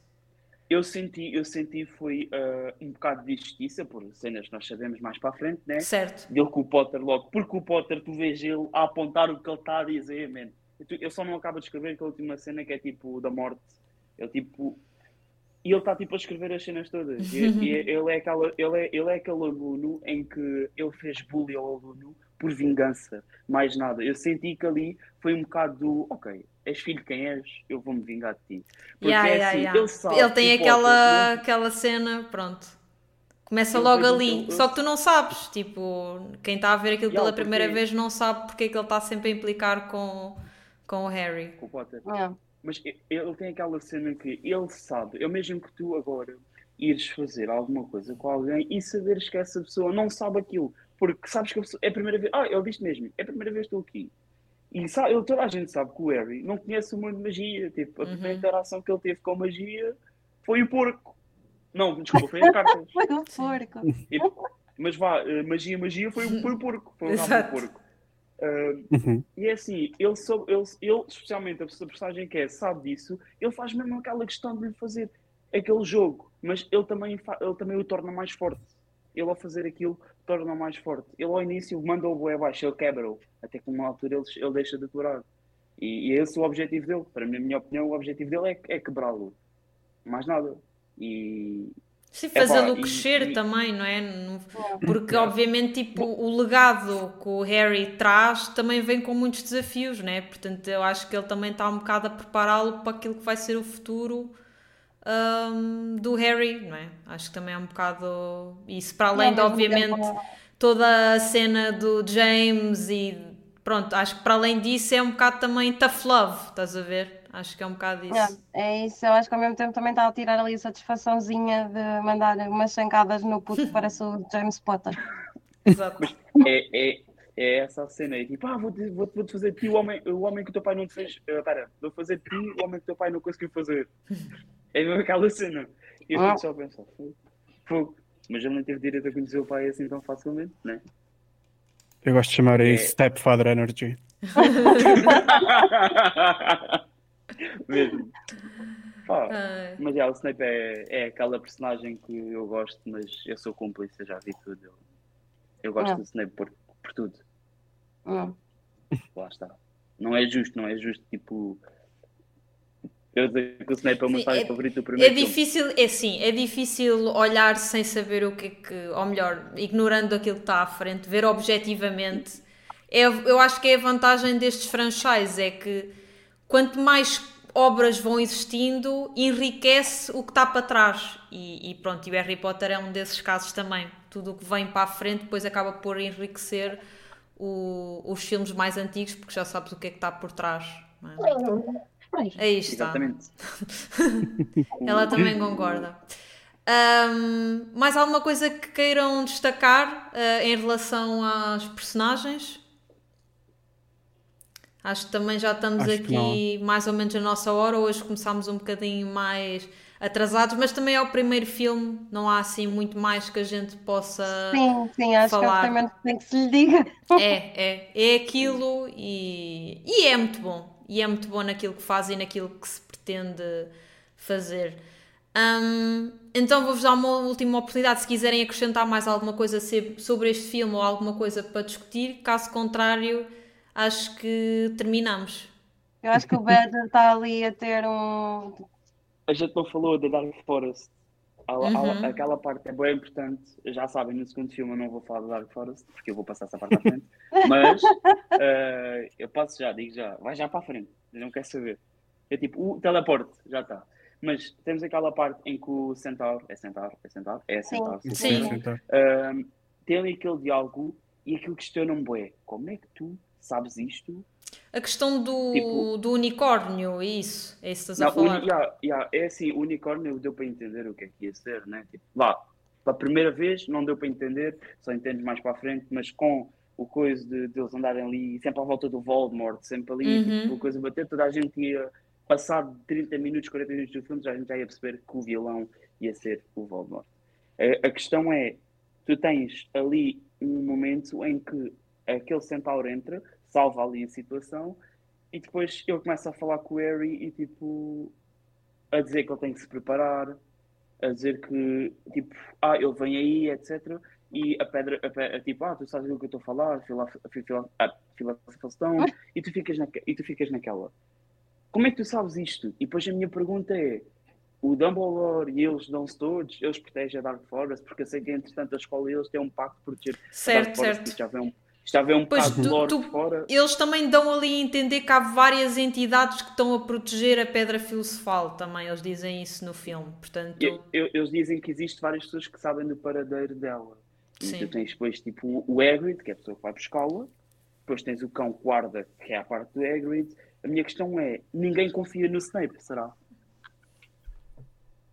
Eu senti, eu senti foi ah, um bocado de justiça, por cenas que nós sabemos mais para a frente, né? Certo. Dele com o Potter logo, porque o Potter, tu vês ele a apontar o que ele está a dizer, man. Ele só não acaba de escrever aquela última cena que é tipo da morte. Ele tipo. E ele está tipo a escrever as cenas todas. E, e *laughs* ele, é aquela, ele, é, ele é aquele aluno em que ele fez bullying ao aluno por vingança, mais nada. Eu senti que ali foi um bocado do ok, és filho de quem és, eu vou-me vingar de ti. Porque Yeah, é yeah, assim, yeah. ele sabe Ele tem que o Potter aquela, aquela cena, pronto. Começa Ele logo ali. Só que tu não sabes, tipo, quem está a ver aquilo Yeah, pela porque- primeira vez não sabe porque é que ele está sempre a implicar com, com o Harry. com o Potter. Yeah. Mas e- ele tem aquela cena que ele sabe, é mesmo que tu agora ires fazer alguma coisa com alguém e saberes que essa pessoa não sabe aquilo, Porque sabes que eu é a primeira vez. Ah, ele disse mesmo, é a primeira vez que estou aqui. E sabe, ele- toda a gente sabe que o Harry não conhece o mundo de magia. Tipo, a Uhum. primeira interação que ele teve com magia foi o porco. Não, desculpa, foi as *laughs* cartas. Foi o porco. E- mas vá, eh, magia, magia foi, o- foi o porco. Foi o rabo do porco. Ah, Uhum. e é assim, ele, soube, ele, ele, especialmente a personagem que é, sabe disso, ele faz mesmo aquela questão de lhe fazer aquele jogo, mas ele também, ele também o torna mais forte. Ele ao fazer aquilo torna-o mais forte. Ele ao início manda o bué abaixo, ele quebra-o, até que numa altura ele, ele deixa de aturar. E, e esse é o objetivo dele. Para mim, na minha opinião, o objetivo dele é, é quebrá-lo. Mais nada. E Sim, fazê-lo crescer e- também, não é? Não- É. Porque, obviamente, tipo, o legado que o Harry traz também vem com muitos desafios, né? Portanto, eu acho que ele também está um bocado a prepará-lo para aquilo que vai ser o futuro hum, do Harry, não é? Acho que também é um bocado isso, para além de, mesmo obviamente, toda a cena do James e pronto, acho que para além disso é um bocado também tough love, estás a ver? Acho que é um bocado isso. É, é isso, eu acho que ao mesmo tempo também está a tirar ali a satisfaçãozinha de mandar umas chancadas no puto *laughs* que parece o James Potter. Exato. é, é, é essa cena. É tipo, ah, vou-te vou vou fazer de ti o homem, o homem que o teu pai não te fez. eh, Espera, vou fazer de ti o homem que o teu pai não conseguiu fazer. É mesmo aquela cena. E eu Ah. só a pensar, fogo. Mas ele não teve direito a conhecer o pai assim tão facilmente, né? Eu gosto de chamar É. isso Stepfather Energy. *laughs* Mesmo. Pá, Ai. mas já, o Snape é, é aquela personagem que eu gosto, mas eu sou cúmplice, eu já vi tudo. Eu, eu gosto Ah. do Snape por, por tudo. Hum. Lá está. Não é justo, não é justo, tipo. Eu dizer que o Snape é o meu Sim, é- favorito do É primeiro filme. difícil, é sim, é difícil olhar sem saber o que é que, ou melhor, ignorando aquilo que está à frente, ver objetivamente. É, eu acho que é a vantagem destes franchises, é que quanto mais obras vão existindo, enriquece o que está para trás. E, e pronto, e o Harry Potter é um desses casos também. Tudo o que vem para a frente depois acaba por enriquecer o- os filmes mais antigos, porque já sabes o que é que está por trás. não é? Aí está. Exatamente. *laughs* Ela também concorda. Ahm, mais alguma coisa que queiram destacar ah, em relação às personagens? Acho que também já estamos Acho aqui mais ou menos a nossa hora. Hoje começámos um bocadinho mais atrasados, mas também é o primeiro filme, não há assim muito mais que a gente possa. Sim, sim, acho falar. que é que tem que se lhe diga. *laughs* É, é, é aquilo e, e é muito bom. E é muito bom naquilo que faz e naquilo que se pretende fazer. Hum, então vou-vos dar uma última oportunidade se quiserem acrescentar mais alguma coisa sobre este filme ou alguma coisa para discutir. Caso contrário, acho que terminamos. Eu acho que o Badger está ali a ter um. A gente não falou da Dark Forest. Há- Uhum. Aquela parte é bem importante. Já sabem, no segundo filme eu não vou falar da Dark Forest, porque eu vou passar essa parte à frente. *laughs* Mas eh, eu passo já, digo já, vai já para a frente. Eu não quero saber. É tipo, o teleporte, já está. Mas temos aquela parte em que o Centauro, é Centauro, é Centauro, é Sim. Centauro, Sim. Centauro, Então, Ahm, tem ali aquele diálogo e aquilo questiona-me. Como é que tu sabes isto? A questão do, Tipo- do unicórnio, é isso? É isso que estás a Não, falar? uni- yeah, yeah, é assim, o unicórnio deu para entender o que é que ia ser, né? Tipo, lá, pela primeira vez não deu para entender, só entendes mais para a frente, mas com o coisa de, de eles andarem ali sempre à volta do Voldemort, sempre ali, Uhum. tipo, a coisa bater, toda a gente ia passar de 30 minutos, 40 minutos do filme, já a gente já ia perceber que o vilão ia ser o Voldemort. A, a questão é, tu tens ali um momento em que aquele centauro entra, salva ali a situação, e depois ele começa a falar com o Harry e tipo a dizer que ele tem que se preparar, a dizer que tipo, ah, ele vem aí, etc. E a pedra, a pe- a tipo, ah, tu sabes o que eu estou a falar, ah, filosofação, e tu ficas e tu ficas naquela. Como é que tu sabes isto? E depois a minha pergunta é: o Dumbledore e eles dão-se todos, eles protegem a Dark Forest, porque eu sei que entretanto a escola eles têm um pacto por proteger a Certo, Dark Forest, certo. já vem um, vem um Pois, bocado tu- lore tu- fora. Eles também dão ali a entender que há várias entidades que estão a proteger a pedra filosofal também, eles dizem isso no filme, portanto... Eu- eu- eles dizem que existe várias pessoas que sabem do paradeiro dela. Sim. tu tens depois tipo o Hagrid, que é a pessoa que vai buscá-la. Depois tens o cão guarda, que é a parte do Hagrid. A minha questão é, ninguém confia no Snape, será?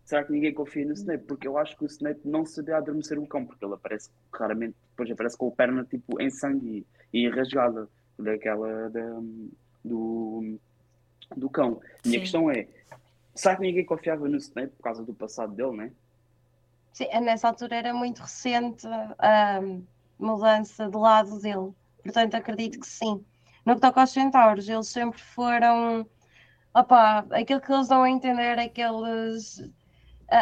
Será que ninguém confia no Snape? Porque eu acho que o Snape não sabia adormecer o cão, porque ele aparece raramente depois aparece com a perna tipo em sangue e, e rasgada daquela da, do, do cão. Minha Sim. questão é: será que ninguém confiava no Snape por causa do passado dele, né? Sim, nessa altura era muito recente a mudança de lado dele, portanto acredito que sim. No que toca aos centauros, eles sempre foram. Opa, aquilo que eles dão a entender é que eles, a-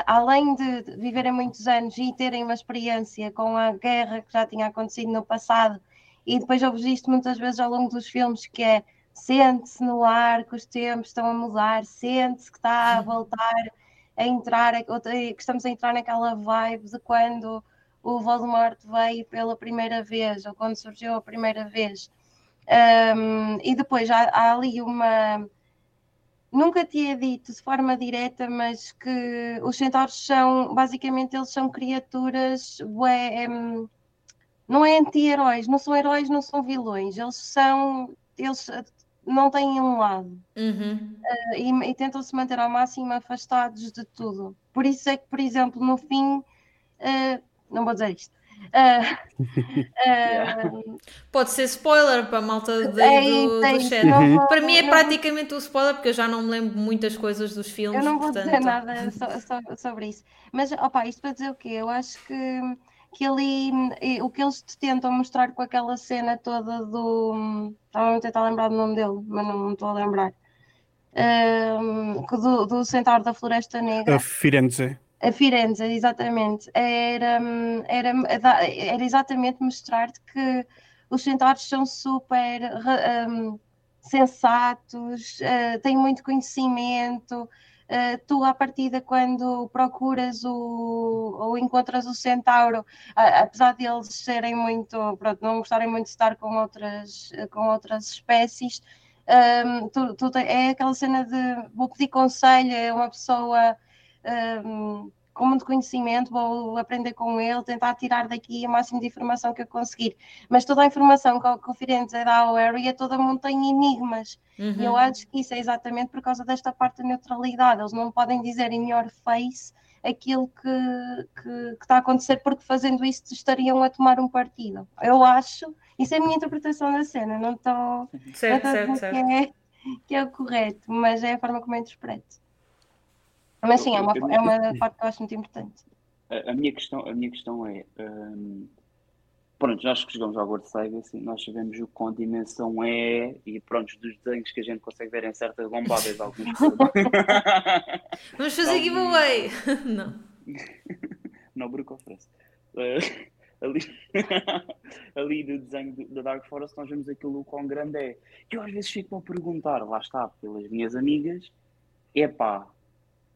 além de viverem muitos anos e terem uma experiência com a guerra que já tinha acontecido no passado, e depois eu vejo isto muitas vezes ao longo dos filmes, que é sente-se no ar que os tempos estão a mudar, sente-se que está a voltar a entrar, outra- que estamos a entrar naquela vibe de quando o Voldemort veio pela primeira vez, ou quando surgiu a primeira vez. Um, e depois há, há ali uma. Nunca tinha dito de forma direta, mas que os centauros são, basicamente, eles são criaturas, hum, não é anti-heróis, não são heróis, não são vilões, eles são, eles eh, não têm um lado Uhum. e, e tentam se manter ao máximo afastados de tudo. Por isso é que, por exemplo, no fim, eh, não vou dizer isto. Eh, eh, Pode ser spoiler para a malta daí é do, é do isso. chat. Não vou- Para mim é não praticamente o spoiler, porque eu já não me lembro muitas coisas dos filmes. Eu não vou portanto... dizer nada so- so- sobre isso. Mas, opa, isto para dizer o quê? Eu acho que, que ali o que eles te tentam mostrar com aquela cena toda do. Estava a tentar lembrar do nome dele, mas não me estou a lembrar. Ahm, que do, do Centauro da Floresta Negra. A Firenze. A Firenze, exatamente. Era, hum, era, era exatamente mostrar-te que os centauros são super hum, sensatos, eh, têm muito conhecimento. eh, tu, à partida, quando procuras o, ou encontras o centauro, a- apesar de eles serem muito, pronto, não gostarem muito de estar com outras, com outras espécies, hum, tu- tu é aquela cena de vou pedir conselho, é uma pessoa um, com muito conhecimento, vou aprender com ele, tentar tirar daqui o máximo de informação que eu conseguir. Mas toda a informação que, o- Firenze dá ao Harry é toda montanha enigmas. E eu Uhum. acho que isso é exatamente por causa desta parte da neutralidade. Eles não podem dizer em your face aquilo que, que, que está a acontecer, porque fazendo isso estariam a tomar um partido. Eu acho, isso é a minha interpretação da cena, não estou não Certo, estou certo, certo. que é, que é o correto, mas é a forma como eu interpreto. Mas sim, é uma, é uma parte que eu acho muito importante. A, a minha questão, a minha questão é. hum, pronto, nós que jogamos Hogwarts Legacy, nós sabemos o quão dimensão é e pronto, dos desenhos que a gente consegue ver em certas lombadas, alguns *laughs* Vamos fazer giveaway! *laughs* não. *laughs* Não, Brook oferece. Eh, ali, ali do desenho da Dark Forest, nós vemos aquilo o quão grande é. Que eu às vezes fico a perguntar, lá está, pelas minhas amigas, epá,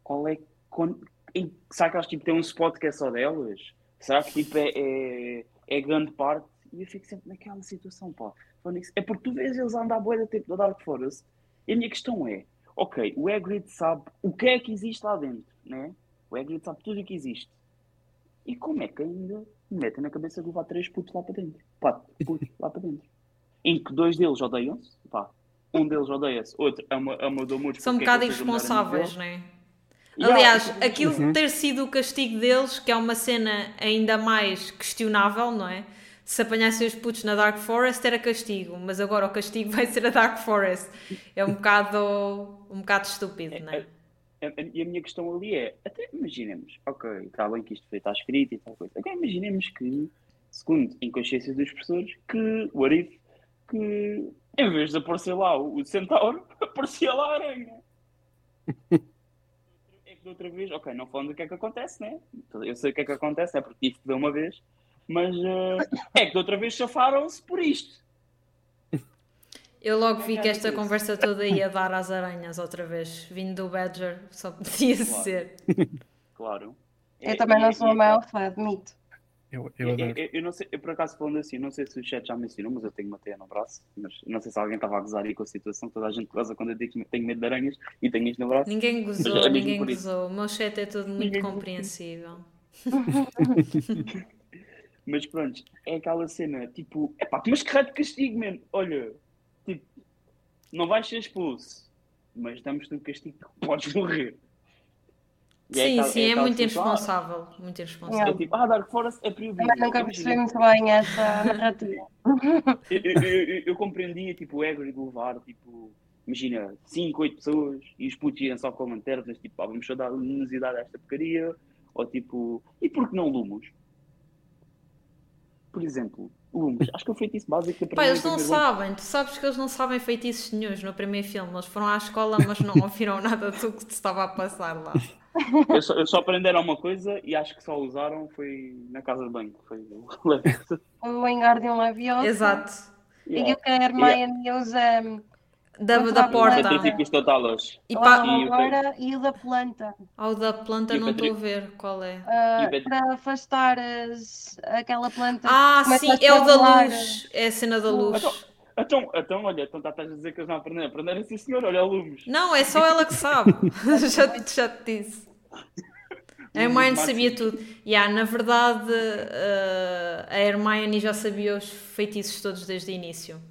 qual é. Quando, em, será que elas tipo, têm um spot que é só delas? Será que tipo, é, é, é grande parte? E eu fico sempre naquela situação, pá. Phonics, É porque tu vês eles a andar boa da tipo da Dark Forest. E a minha questão é, ok, o Hagrid sabe o que é que existe lá dentro, né? O Hagrid sabe tudo o que existe. E como é que ainda me metem na cabeça de levar três putos lá para dentro? Quatro putos lá para dentro. Em que dois deles odeiam-se, pá. Um deles odeia-se, outro ama, ama do amor. São um bocado irresponsáveis, não é? Aliás, aquilo Uhum. ter sido o castigo deles, que é uma cena ainda mais questionável, não é? Se apanhassem os putos na Dark Forest era castigo, mas agora o castigo *laughs* vai ser a Dark Forest. É um bocado, um bocado estúpido, não é? A- a- E a minha questão ali é, até imaginemos, ok, está bem que isto foi, está escrito e tal coisa. Agora imaginemos que, segundo em consciência dos professores, que o Arif, que em vez de aparecer lá o, o centauro, *laughs* aparecia lá a aranha. *laughs* É da outra vez, ok, não falando do que é que acontece, né? Eu sei o que é que acontece, é porque tive que ver uma vez, mas eh, é que da outra vez chafaram-se por isto. Eu logo vi que esta conversa toda ia dar às aranhas outra vez. Vindo do Badger, só podia Claro. ser. Claro. Eu É- também e- não sou a maior fã, admito. Eu, Eu, eu eu, não sei, eu por acaso falando assim, não sei se o chat já mencionou, mas eu tenho uma teia no braço. Mas não sei se alguém estava a gozar aí com a situação. Toda a gente goza quando eu digo que tenho medo de aranhas e tenho isto no braço. Ninguém gozou, é mesmo ninguém gozou. O meu chat é tudo muito Ninguém compreensível. *laughs* Mas pronto, é aquela cena tipo, epá, mas que raio de castigo, mano. Olha, tipo, não vais ser expulso, mas damos-te um castigo que podes morrer. E é Sim, aquela- sim, é aquela muito irresponsável. Muito irresponsável. É tipo, ah, Dark Forest é proibido. Também nunca Imagina, percebi muito bem essa *laughs* narrativa. eu, eu, eu, eu compreendia tipo, o Hagrid levar, tipo, imagina, 5, 8 pessoas e os putos iam só com lanternas, tipo, ah, vamos só dar luminosidade a esta porcaria, ou tipo, e por que não lumos? Por exemplo, lumos. Acho que é o feitiço básico da Pá, eles não sabem, tu sabes que eles não sabem feitiços nenhums no primeiro filme. Eles foram à escola, mas não *laughs* ouviram nada do que se estava a passar lá. Eu só, eu só aprenderam uma coisa e acho que só usaram foi na casa de banho. Foi o *laughs* O Wingardium Leviosa. Exato. E o que a Hermione usa hum, Da, da porta. E pá, E o agora e o da planta. ao da planta não estou a ver qual é. ah, Pedro? para afastar as, aquela planta. Ah, sim, é o da luz. É a cena da luz. Então, então, olha, então estás a dizer que eles não aprenderam. Aprenderam sim, senhor, olha o Lumos. Não, é só ela que sabe. *laughs* já, te- já te disse. A Hermione sabia tudo. Yeah, na verdade, eh, a Hermione já sabia os feitiços todos desde o início.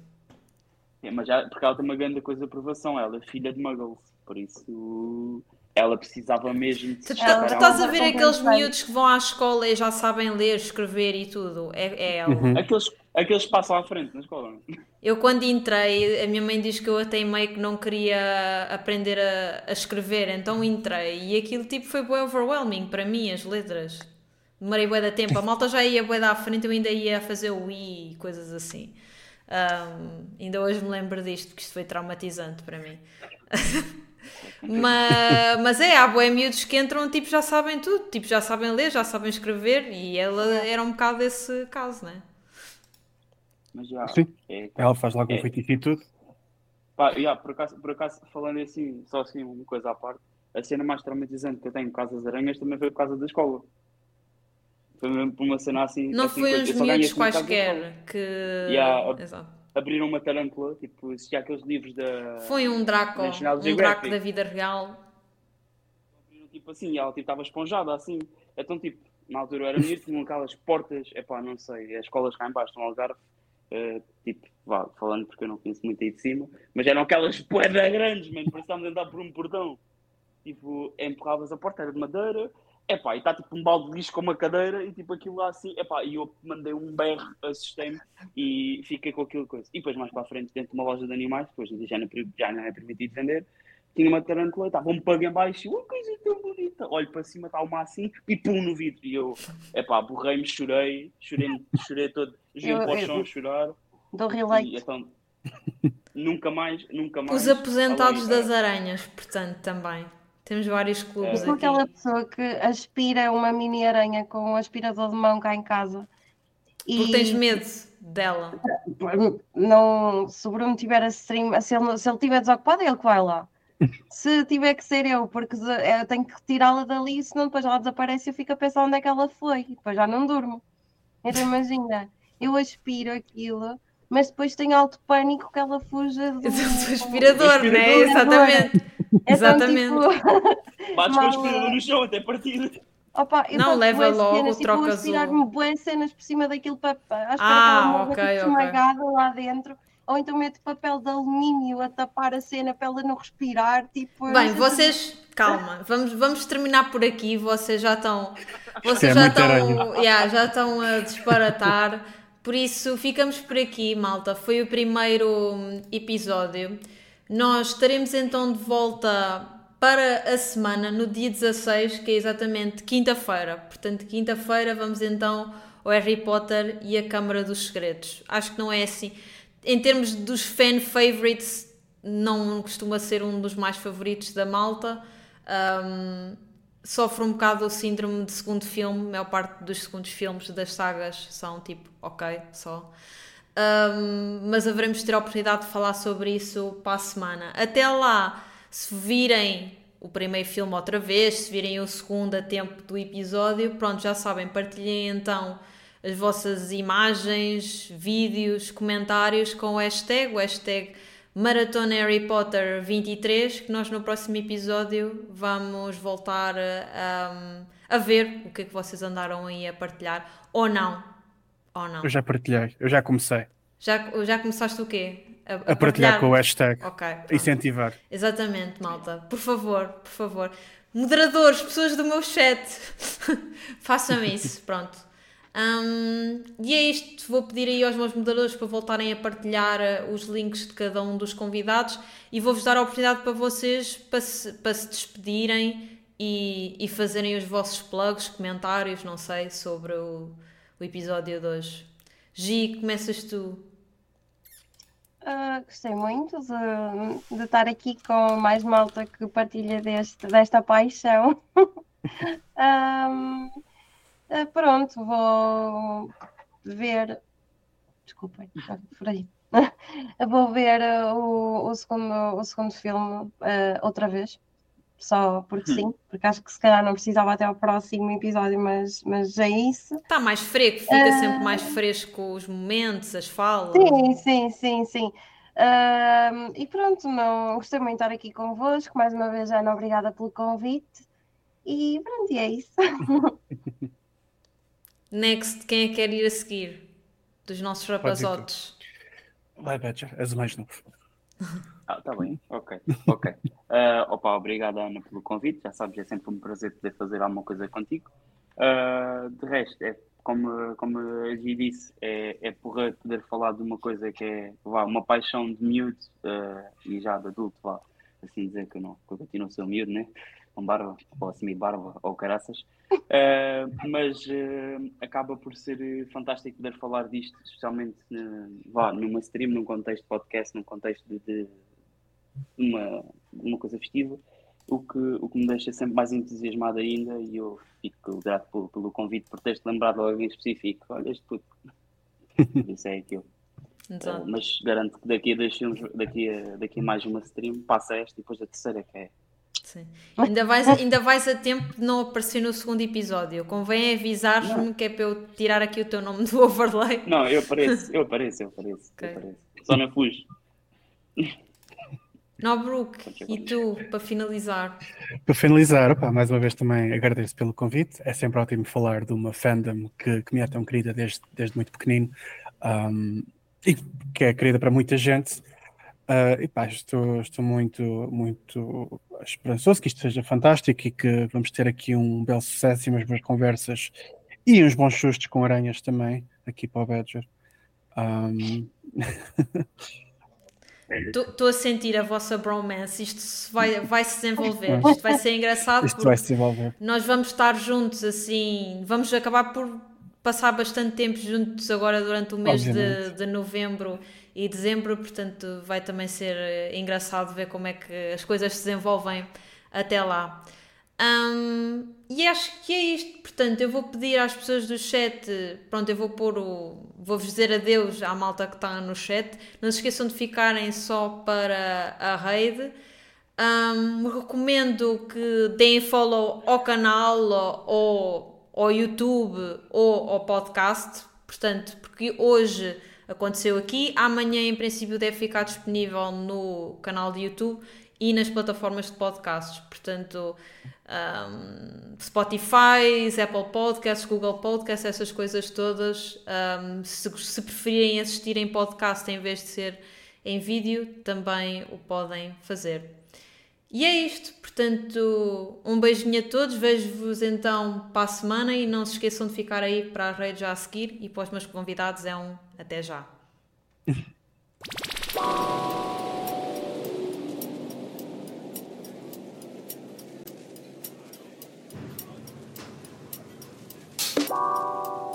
É, mas já, porque ela tem uma grande coisa de aprovação. Ela é filha de Muggles. Por isso, ela precisava mesmo de Tu, se tu Ela estás a ver aqueles miúdos que vão à escola e já sabem ler, escrever e tudo. É, é ela. Uhum. Aqueles, aqueles que passam à frente na escola. Eu quando entrei, a minha mãe diz que eu até meio que não queria aprender a, a escrever, então entrei e aquilo tipo foi bem overwhelming para mim, as letras. Demorei bué da tempo, a malta já ia bué da frente, eu ainda ia fazer o I e coisas assim. Ahm, ainda hoje me lembro disto, porque isto foi traumatizante para mim. *laughs* mas, mas é, há bué miúdos que entram, tipo, já sabem tudo, tipo, já sabem ler, já sabem escrever e ela era um bocado esse caso, né? Mas já. Sim. É, Ela faz logo um É. feitiço e tudo. Pá, yeah, por, acaso, por acaso, falando assim, só assim, uma coisa à parte, a cena mais traumatizante que eu tenho por causa das aranhas também foi por causa da escola. Foi mesmo por uma cena assim. Não assim, foi uns miúdos assim quaisquer que. Yeah, Exato. Abriram uma tarântula, tipo, se aqueles livros da. Foi um Draco, um. Draco da vida real. Tipo assim, e ela tipo, estava esponjada assim. Então, tipo, na altura eu era miúdo, tinham aquelas portas, epá, não sei, as escolas cá em baixo, no Algarve, eh, tipo, vá, falando porque eu não conheço muito aí de cima, mas eram aquelas *laughs* poedas grandes, mano, parecia que estávamos a entrar por um portão. Tipo, empurravas a porta, era de madeira, epá, e está tipo um balde de lixo com uma cadeira e tipo aquilo lá assim, epá, e eu mandei um berro, assustei-me e fiquei com aquilo coisa. E depois mais para a frente, dentro de uma loja de animais, depois já não, é per- já não é permitido vender, tinha uma tarântula, estava um pug em baixo, uma coisa tão bonita. Olho para cima, está uma assim, e pum no vidro. E eu, epá, borrei-me, chorei, chorei, chorei todo, joguei Eu- para o eu- chão a chorar. Do E então, nunca mais, nunca mais. Os aposentados além- das aranhas, portanto, também. Temos vários Eu clubes sou aqui. aquela pessoa que aspira uma mini aranha com um aspirador de mão cá em casa. Porque tens medo dela. não, se o Bruno tiver a stream, se ele, se ele tiver desocupado, é ele que vai lá. Se tiver que ser eu, porque se- eu tenho que retirá-la dali, senão depois ela desaparece e eu fico a pensar onde é que ela foi, e depois já não durmo. Então imagina, eu aspiro aquilo, mas depois tenho alto pânico que ela fuja do. *laughs* Do aspirador, Do né? aspirador. Exatamente. Então, Exatamente. *laughs* tipo, Bates com o aspirador no chão até partir. Opa, eu Não, leva logo, cenas, tipo, troca vou aspirar-me bué cenas por cima daquilo para espera Ah, que ela ok, tipo, ok. esmagada lá dentro. Ou então meto papel de alumínio a tapar a cena para ela não respirar. Tipo, Bem, vocês, calma, vamos, vamos terminar por aqui. Vocês já estão, é vocês já muita estão, yeah, já estão a disparatar. Por isso, ficamos por aqui, malta. Foi o primeiro hum, episódio. Nós estaremos então de volta para a semana, no dia 16, que é exatamente quinta-feira. Portanto, quinta-feira vamos então ao Harry Potter e a Câmara dos Segredos. Acho que não é assim. Em termos dos fan favorites, não costuma ser um dos mais favoritos da malta. Um, sofre um bocado o síndrome de segundo filme. A maior parte dos segundos filmes das sagas são tipo, ok, só. Um, mas haveremos de ter a oportunidade de falar sobre isso para a semana. Até lá, se virem o primeiro filme outra vez, se virem o segundo a tempo do episódio, pronto, já sabem, partilhem então as vossas imagens, vídeos, comentários com o hashtag, o hashtag Maratona Harry Potter 23, que nós no próximo episódio vamos voltar a, a ver o que é que vocês andaram aí a partilhar, ou não, ou não. Eu já partilhei, eu já comecei Já, já começaste o quê? a partilhar com o hashtag. Ok. pronto. Incentivar. Exatamente, malta. Por favor, por favor. Moderadores, pessoas do meu chat, *laughs* façam isso, pronto. Um, e é isto, vou pedir aí aos meus moderadores para voltarem a partilhar uh, os links de cada um dos convidados e vou-vos dar a oportunidade para vocês para se, para se despedirem e, e fazerem os vossos plugs, comentários, não sei, sobre o, o episódio de hoje. Gi, começas tu. Uh, gostei muito de, de, estar aqui com mais malta que partilha deste, desta paixão. *laughs* um, uh, ah, pronto, vou ver. Desculpem, por aí. *laughs* vou ver uh, o, o, segundo, o segundo filme outra vez só porque hum. sim, porque acho que se calhar não precisava até ao próximo episódio, mas, mas é isso. Está mais fresco, fica uh... sempre mais fresco os momentos, as falas. Sim, sim, sim, sim. Uh, e pronto, não gostei muito de estar aqui convosco. Mais uma vez, Ana, obrigada pelo convite. E pronto, e é isso. *laughs* Next, quem é que quer ir a seguir? Dos nossos rapazotes. Vai, Badger, és o mais novo. *laughs* Ah, tá bem, ok, *laughs* ok. Uh, opa, obrigado Ana pelo convite, já sabes, é sempre um prazer poder fazer alguma coisa contigo. Uh, de resto, é, como, como a Gi disse, é, é porra poder falar de uma coisa que é vá, uma paixão de miúdo uh, e já de adulto, vá, assim dizer que eu, não, que eu continuo a ser miúdo, né? Com barba, ou assumir barba, ou caraças, uh, *laughs* mas uh, acaba por ser fantástico poder falar disto, especialmente vá, numa stream, num contexto de podcast, num contexto de, de uma, uma coisa festiva, o que, o que me deixa sempre mais entusiasmado ainda e eu fico grato pelo, pelo convite por teres lembrado de alguém específico. Olha, este puto. *laughs* Isso é aquilo. Uh, mas garanto que daqui a dois filmes, daqui a, daqui a mais uma stream, passa esta e depois a terceira, que é. Sim. Ainda, vais, ainda vais a tempo de não aparecer no segundo episódio. Convém avisar-me que é para eu tirar aqui o teu nome do *laughs* overlay. Não, eu apareço, eu apareço, eu apareço. Okay. Eu apareço. Só não fujo. Nobruk, e tu, para finalizar? Para finalizar, opa, mais uma vez também agradeço pelo convite. É sempre ótimo falar de uma fandom que, que me é tão querida desde, desde muito pequenino um, e que é querida para muita gente. Uh, e pá, estou, estou muito, muito esperançoso que isto seja fantástico e que vamos ter aqui um belo sucesso e umas boas conversas. E uns bons sustos com aranhas também aqui para o Badger. Um... Estou *laughs* a sentir a vossa bromance, isto vai, vai se desenvolver, isto vai ser engraçado isto vai se desenvolver. nós vamos estar juntos assim, vamos acabar por passar bastante tempo juntos agora durante o mês de, de, novembro e dezembro, portanto vai também ser eh, engraçado ver como é que as coisas se desenvolvem até lá. Um, e acho que é isto. Portanto, eu vou pedir às pessoas do chat. Pronto, eu vou pôr o. Vou-vos dizer adeus à malta que está no chat. Não se esqueçam de ficarem só para a rede. Um, recomendo que deem follow ao canal ou ao YouTube ou ao podcast. Portanto, porque hoje aconteceu aqui. Amanhã, em princípio, deve ficar disponível no canal de YouTube e nas plataformas de podcasts. Portanto, um, Spotify, Apple Podcasts, Google Podcasts, essas coisas todas. Um, se, se preferirem assistir em podcast em vez de ser em vídeo, também o podem fazer. E é isto, portanto, um beijinho a todos, vejo-vos então para a semana e não se esqueçam de ficar aí para a rede já a seguir e para os meus convidados é um até já. *laughs*